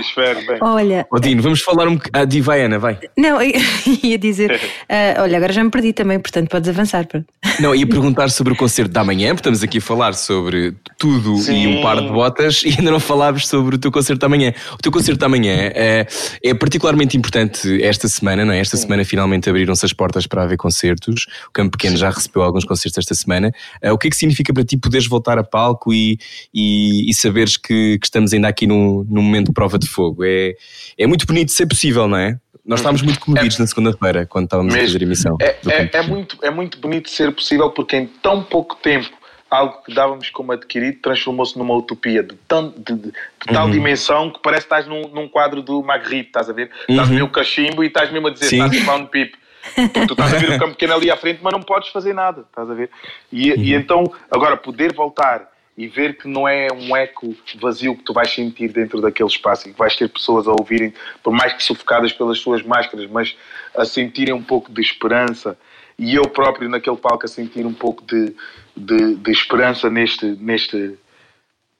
Espero bem. Olha, Odino, vamos falar um bocadinho. Ah, di, vai, Ana, vai. não, ia dizer. ah, olha, agora já me perdi também, portanto podes avançar. pronto. Não, ia perguntar sobre o concerto da manhã, porque estamos aqui a falar sobre tudo e Sim. um par de botas e ainda não falámos sobre o teu concerto da manhã. O teu concerto da manhã é, é particularmente importante esta semana, não é? Esta semana finalmente abriram-se as portas para haver concertos. O Campo Pequeno já recebeu alguns concertos esta semana. Ah, o que é que significa para ti poderes voltar a palco e, e, e saberes que, que estamos ainda aqui num, num momento de prova de fogo? É, é muito bonito ser possível, não é? Nós estávamos muito comovidos na segunda-feira quando estávamos a Mesmo. fazer a emissão. É, é, é muito, é muito bonito ser possível porque em tão pouco tempo algo que dávamos como adquirido transformou-se numa utopia de, tão, de, de- de tal Uhum. dimensão que parece que estás num, num quadro do Magritte, estás a ver? Estás a ver o cachimbo e estás mesmo a dizer, Uhum. Sim. estás a pound pip. Porque tu estás a ver o campo pequeno ali à frente, mas não podes fazer nada, estás a ver? E, Uhum. e então, agora, poder voltar e ver que não é um eco vazio que tu vais sentir dentro daquele espaço e que vais ter pessoas a ouvirem, por mais que sufocadas pelas suas máscaras, mas a sentirem um pouco de esperança. E eu próprio naquele palco a sentir um pouco de, de, de esperança neste, neste,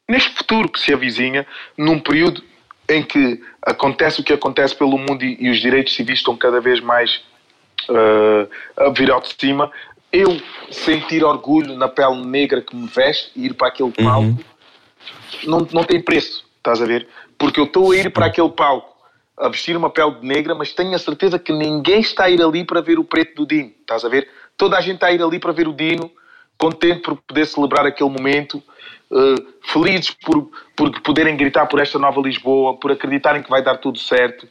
neste futuro que se avizinha, num período em que acontece o que acontece pelo mundo e, e os direitos civis estão cada vez mais uh, a vir ao de cima, eu sentir orgulho na pele negra que me veste e ir para aquele palco não, não tem preço, estás a ver? Porque eu estou a ir para aquele palco a vestir uma pele de negra, mas tenho a certeza que ninguém está a ir ali para ver o preto do Dino, estás a ver? Toda a gente está a ir ali para ver o Dino, contente por poder celebrar aquele momento, eh, felizes por, por poderem gritar por esta nova Lisboa, por acreditarem que vai dar tudo certo.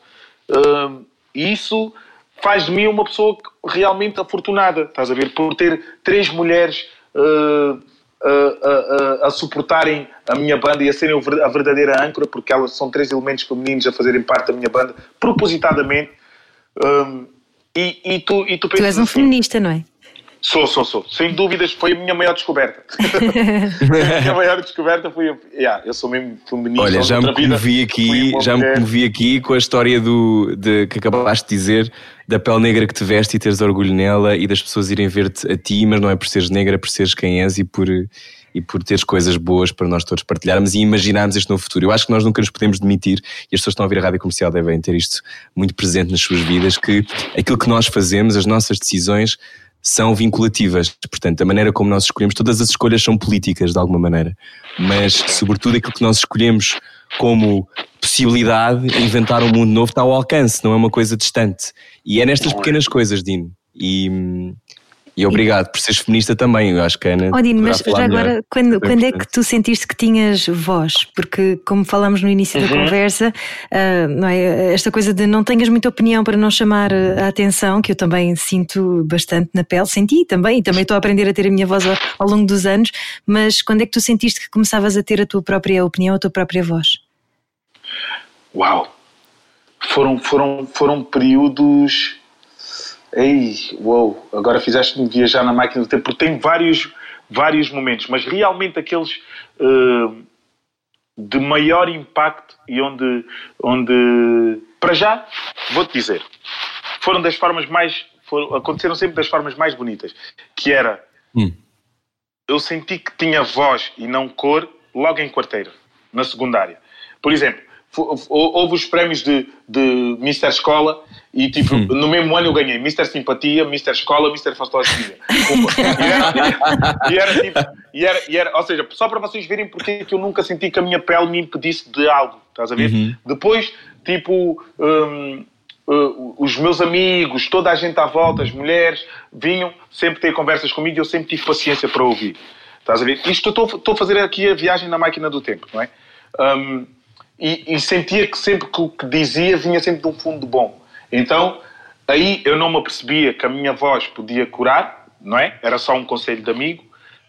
E isso faz de mim uma pessoa realmente afortunada, estás a ver? Por ter três mulheres eh, a, a- a- suportarem a minha banda e a serem a verdadeira âncora, porque elas são três elementos femininos a fazerem parte da minha banda, propositadamente. Um, e, e tu, e tu, Tu és um assim, feminista, não é? Sou, sou, sou. Sem dúvidas, foi a minha maior descoberta. a minha maior descoberta foi. A... Yeah, eu sou mesmo feminista. Olha, já me comovi aqui, já me mulher. comovi aqui com a história do, de, que acabaste de dizer, da pele negra que te veste e teres orgulho nela e das pessoas irem ver-te a ti, mas não é por seres negra, é por seres quem és e por. e por teres coisas boas para nós todos partilharmos e imaginarmos este novo futuro. Eu acho que nós nunca nos podemos demitir, e as pessoas que estão a ouvir a rádio comercial devem ter isto muito presente nas suas vidas, que aquilo que nós fazemos, as nossas decisões, são vinculativas. Portanto, a maneira como nós escolhemos, todas as escolhas são políticas de alguma maneira. Mas, sobretudo, aquilo que nós escolhemos como possibilidade de inventar um mundo novo está ao alcance, não é uma coisa distante. E é nestas pequenas coisas, Dino. E, e obrigado por seres feminista também, eu acho que Ana. Oh, Dino, mas já agora, quando, quando é que tu sentiste que tinhas voz? Porque, como falámos no início uhum. da conversa, uh, não é? esta coisa de não tenhas muita opinião para não chamar a atenção, que eu também sinto bastante na pele, senti também, e também estou a aprender a ter a minha voz ao, ao longo dos anos, mas quando é que tu sentiste que começavas a ter a tua própria opinião, a tua própria voz? Uau! Foram, foram, foram períodos Ei, uou, agora fizeste-me viajar na máquina do tempo, porque tem vários, vários momentos, mas realmente aqueles uh, de maior impacto e onde, onde, para já, vou-te dizer, foram das formas mais, foram, aconteceram sempre das formas mais bonitas, que era, hum. eu senti que tinha voz e não cor logo em quarteiro, na secundária. Por exemplo, houve os prémios de, de Mister Escola e tipo, hum. no mesmo ano eu ganhei Mister Simpatia, Mister Escola, Mister Fastosofia. e, era, e era tipo, e era, e era, ou seja, só para vocês verem porque é que eu nunca senti que a minha pele me impedisse de algo, estás a ver? Uhum. Depois, tipo, uh, os meus amigos, toda a gente à volta, as mulheres, vinham sempre ter conversas comigo e eu sempre tive paciência para ouvir. Estás a ver? Isto estou, estou a fazer aqui a viagem na máquina do tempo, não é? Um, e, e, sentia que sempre que o que dizia vinha sempre de um fundo bom. Então, aí eu não me apercebia que a minha voz podia curar, não é? Era só um conselho de amigo.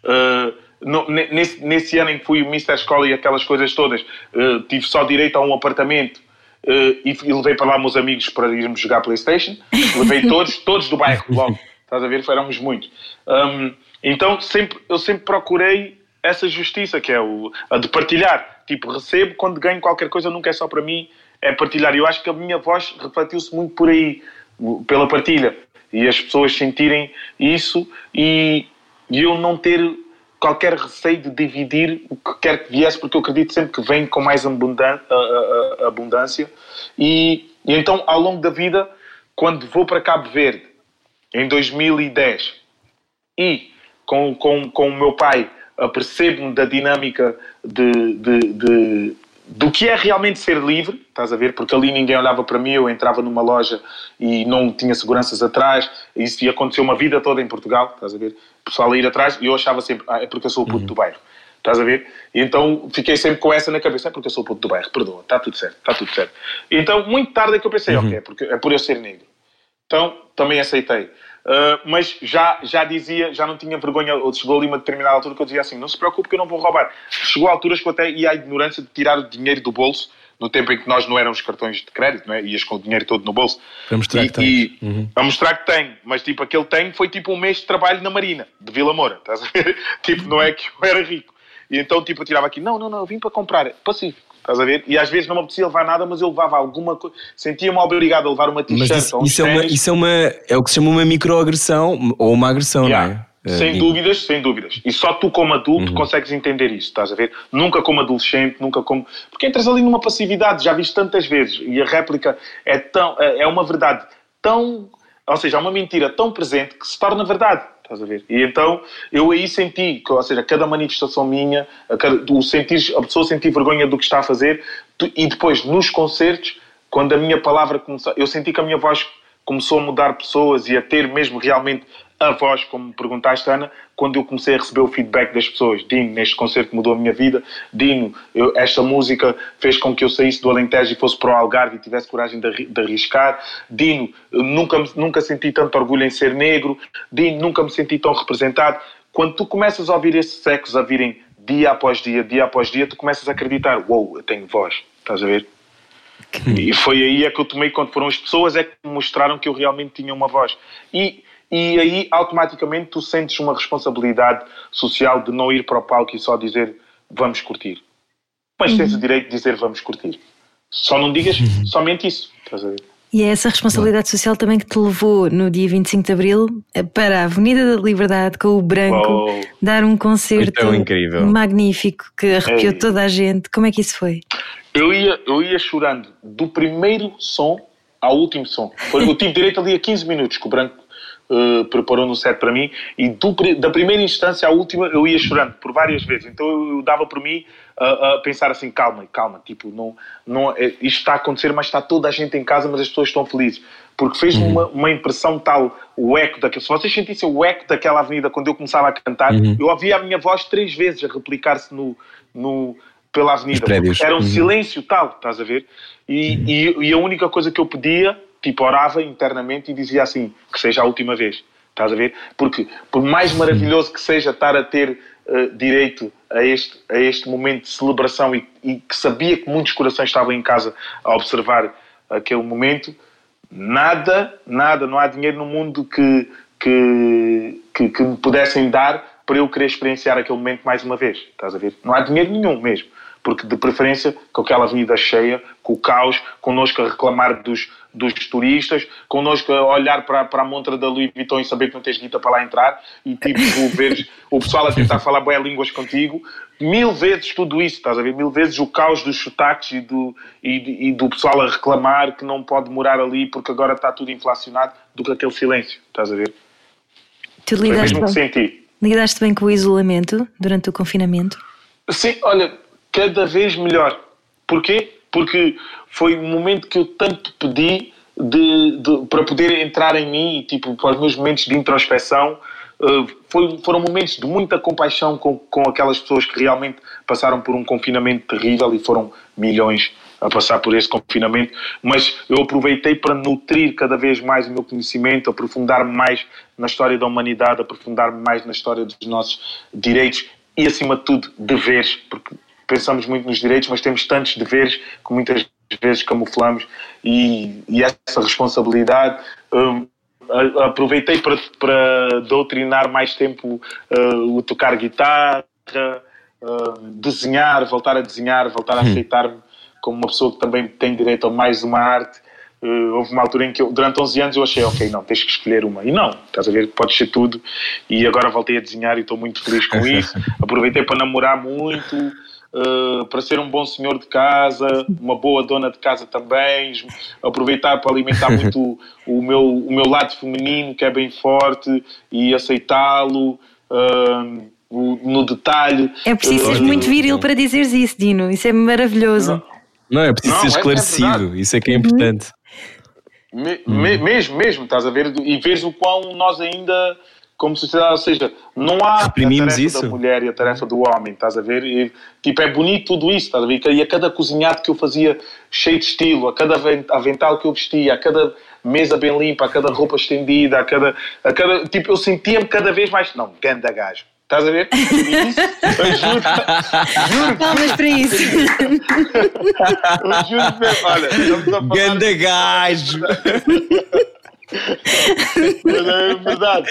Uh, no, nesse, nesse, ano em que fui o Mister Escola e aquelas coisas todas, uh, tive só direito a um apartamento uh, e, e, levei para lá meus amigos para irmos jogar Playstation. Levei todos, todos do bairro logo. Estás a ver? Éramos muitos. Um, então sempre, eu sempre procurei essa justiça, que é o, a de partilhar. Tipo, recebo quando ganho qualquer coisa, nunca é só para mim, é partilhar. Eu acho que a minha voz refletiu-se muito por aí, pela partilha. E as pessoas sentirem isso e, e eu não ter qualquer receio de dividir o que quer que viesse, porque eu acredito sempre que vem com mais abundância. E, e então, ao longo da vida, quando vou para Cabo Verde, em 2010, e com, com, com o meu pai, apercebo-me da dinâmica de, de, de, do que é realmente ser livre, estás a ver? Porque ali ninguém olhava para mim, eu entrava numa loja e não tinha seguranças atrás, isso ia acontecer uma vida toda em Portugal, estás a ver? O pessoal a ir atrás e eu achava sempre, ah, é porque eu sou o puto uhum. do bairro, estás a ver? E então fiquei sempre com essa na cabeça, é porque eu sou o puto do bairro, perdoa, está tudo certo, está tudo certo. E então, muito tarde é que eu pensei, uhum. ok, é, porque, é por eu ser negro. Então, também aceitei. Uh, mas já, já dizia, já não tinha vergonha, ou chegou ali uma determinada altura que eu dizia assim: não se preocupe que eu não vou roubar. Chegou a alturas que eu até ia à ignorância de tirar o dinheiro do bolso, no tempo em que nós não éramos cartões de crédito, não é? ias com o dinheiro todo no bolso. Para mostrar e, que tem. Uhum. A mostrar que tem, mas tipo, aquele tem foi tipo um mês de trabalho na Marina, de Vila Moura, estás a ver? tipo, não é que eu era rico. E então, tipo, eu tirava aqui: não, não, não, eu vim para comprar, pacífico. Estás a ver? E às vezes não me apetecia levar nada, mas eu levava alguma coisa. Sentia-me obrigado a levar uma t-shirt isso, isso, é uma, isso é uma é o que se chama uma microagressão ou uma agressão, yeah. não é? Sem uh, dúvidas, sem dúvidas. E só tu, como adulto, uhum. consegues entender isso, estás a ver? Nunca como adolescente, nunca como. Porque entras ali numa passividade, já viste tantas vezes, e a réplica é, tão, é, é uma verdade tão. Ou seja, é uma mentira tão presente que se torna verdade. Estás a ver? E então eu aí senti, ou seja, cada manifestação minha, a cada, o sentir, a pessoa sentir vergonha do que está a fazer, e depois nos concertos, quando a minha palavra começou, eu senti que a minha voz começou a mudar pessoas e a ter mesmo realmente a voz, como me perguntaste, Ana, quando eu comecei a receber o feedback das pessoas. Dino, neste concerto mudou a minha vida. Dino, eu, esta música fez com que eu saísse do Alentejo e fosse para o Algarve e tivesse coragem de, de arriscar. Dino, nunca, nunca senti tanto orgulho em ser negro. Dino, nunca me senti tão representado. Quando tu começas a ouvir esses ecos a virem dia após dia, dia após dia, tu começas a acreditar: uou, wow, eu tenho voz. Estás a ver? E foi aí é que eu tomei quando foram as pessoas é que me mostraram que eu realmente tinha uma voz. E e aí automaticamente tu sentes uma responsabilidade social de não ir para o palco e só dizer vamos curtir. Mas uhum. tens o direito de dizer vamos curtir. Só não digas uhum. somente isso. Estás a ver? E é essa responsabilidade social também que te levou no dia 25 de Abril para a Avenida da Liberdade com o branco, Uou. dar um concerto Foi tão incrível. magnífico que arrepiou Ei. toda a gente. Como é que isso foi? Eu ia, eu ia chorando do primeiro som ao último som. Foi, eu tive direito ali a 15 minutos que o Branco eh, preparou no set para mim e do da primeira instância à última eu ia chorando por várias vezes. Então eu, eu dava por mim a, a pensar assim, calma, calma, tipo, não, não, é, isto está a acontecer, mas está toda a gente em casa, mas as pessoas estão felizes. Porque fez-me uma, uma impressão tal, o eco daquele. Se vocês sentissem o eco daquela avenida quando eu começava a cantar, eu ouvia a minha voz três vezes a replicar-se no, no, pela avenida. Era um Uhum. silêncio tal, estás a ver? E, e, e a única coisa que eu pedia, tipo, orava internamente e dizia assim: que seja a última vez, estás a ver? Porque, por mais maravilhoso que seja estar a ter eh, direito a este, a este momento de celebração e, e que sabia que muitos corações estavam em casa a observar aquele momento, nada, nada, não há dinheiro no mundo que, que, que, que me pudessem dar para eu querer experienciar aquele momento mais uma vez. Estás a ver? Não há dinheiro nenhum mesmo. Porque, de preferência, com aquela avenida cheia, com o caos, connosco a reclamar dos, dos turistas, connosco a olhar para, para a montra da Louis Vuitton e saber que não tens guita para lá entrar, e tipo, veres o pessoal a tentar falar boas línguas contigo. Mil vezes tudo isso, estás a ver? Mil vezes o caos dos sotaques e do, e, e do pessoal a reclamar que não pode morar ali porque agora está tudo inflacionado, do que aquele silêncio, estás a ver? Tu Foi lidaste, mesmo que senti. lidaste bem com o isolamento durante o confinamento? Sim, olha, cada vez melhor. Porquê? Porque foi um momento que eu tanto pedi de, de- para poder entrar em mim e tipo, para os meus momentos de introspeção. Uh, foi- foram momentos de muita compaixão com, com aquelas pessoas que realmente passaram por um confinamento terrível e foram milhões a passar por esse confinamento, mas eu aproveitei para nutrir cada vez mais o meu conhecimento, aprofundar-me mais na história da humanidade, aprofundar-me mais na história dos nossos direitos e, acima de tudo, deveres, porque pensamos muito nos direitos, mas temos tantos deveres que muitas vezes camuflamos e, e essa responsabilidade hum, a- aproveitei para, para doutrinar mais tempo uh, o tocar guitarra, uh, desenhar, voltar a desenhar, voltar a aceitar-me como uma pessoa que também tem direito a mais uma arte. Uh, houve uma altura em que eu, durante 11 anos eu achei, ok, não, tens que escolher uma. E não, estás a ver, podes ser tudo. E agora voltei a desenhar e estou muito feliz com isso. Aproveitei para namorar muito, uh, para ser um bom senhor de casa, uma boa dona de casa também. Aproveitar para alimentar muito o meu, o meu lado feminino, que é bem forte, e aceitá-lo. uh, o- no detalhe. É preciso Uh, seres muito viril para dizeres isso, Dino. Isso é maravilhoso. Não, é preciso Não, ser é- é esclarecido. verdade. Isso é que é importante. Me- me- mesmo, mesmo, estás a ver? E vês o quão nós ainda, como sociedade, ou seja, não há Reprimimos a tarefa isso. da mulher e a tarefa do homem, estás a ver? E, tipo, é bonito tudo isso, estás a ver? E a cada cozinhado que eu fazia cheio de estilo, a cada aven- avental que eu vestia, a cada mesa bem limpa, a cada roupa estendida, a cada. A cada tipo, eu sentia-me cada vez mais. Não, ganda gajo. Estás a ver? Isso ajuda. Palmas para isso. Eu juro mesmo. Olha, estamos a falar. Ganda gajo! É verdade.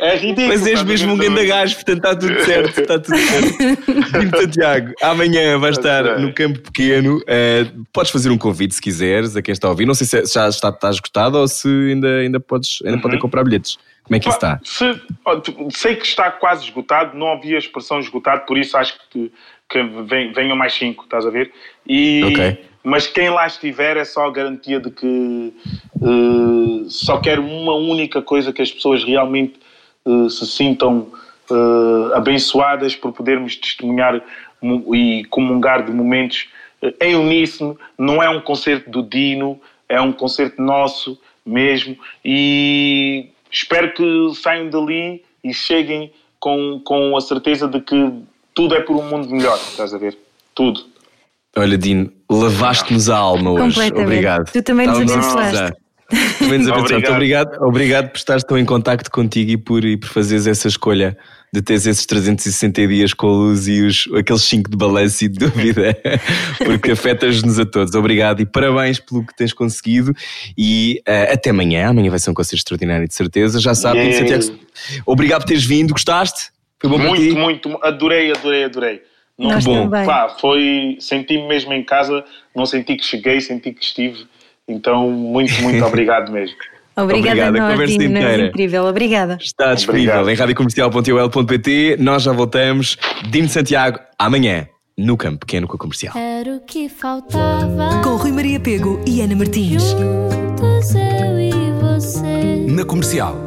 É ridículo. Mas és mesmo um ver? ganda gajo, portanto está tudo certo. Está tudo certo. Santiago, amanhã vais estar Ok. no campo pequeno. Eh, podes fazer um convite se quiseres a quem está a ouvir. Não sei se já está, está esgotado ou se ainda, ainda, podes, ainda podem comprar bilhetes. Como é que está? Se- sei que está quase esgotado, não havia a expressão esgotado, por isso acho que, que venham mais cinco, estás a ver? E, Ok. Mas quem lá estiver é só a garantia de que eh, só quero uma única coisa que as pessoas realmente eh, se sintam eh, abençoadas por podermos testemunhar e comungar de momentos em uníssono. Não é um concerto do Dino, é um concerto nosso mesmo. E espero que saiam dali e cheguem com, com a certeza de que tudo é por um mundo melhor, estás a ver? Tudo. Olha, Dino, lavaste-nos a alma hoje. Completamente. Obrigado. Tu também nos abençoaste. Também nos abençoaste. Obrigado. Obrigado. obrigado por estares tão em contacto contigo e por, e por fazeres essa escolha de teres esses 360 dias com a luz e os, aqueles 5 de balanço e de dúvida, porque afetas-nos a todos. Obrigado e parabéns pelo que tens conseguido. E eh, até amanhã. Amanhã vai ser um concerto extraordinário, de certeza. Já sabe, Yeah. Obrigado por teres vindo. Gostaste? Foi bom para ti? Muito, muito, adorei, adorei, adorei. Nós bom. também. Pá, foi, senti-me mesmo em casa, não senti que cheguei, senti que estive Então, muito, muito obrigado mesmo. Obrigada, Obrigado, a a nós, conversa inteira. Incrível, obrigada. Está disponível Obrigado. em radiocomercial.ol.pt. Nós já voltamos. Dino Santiago, amanhã, no Campo Pequeno com a Comercial. Era o que faltava. Com Rui Maria Pego e Ana Martins. Juntos eu e você. Na comercial.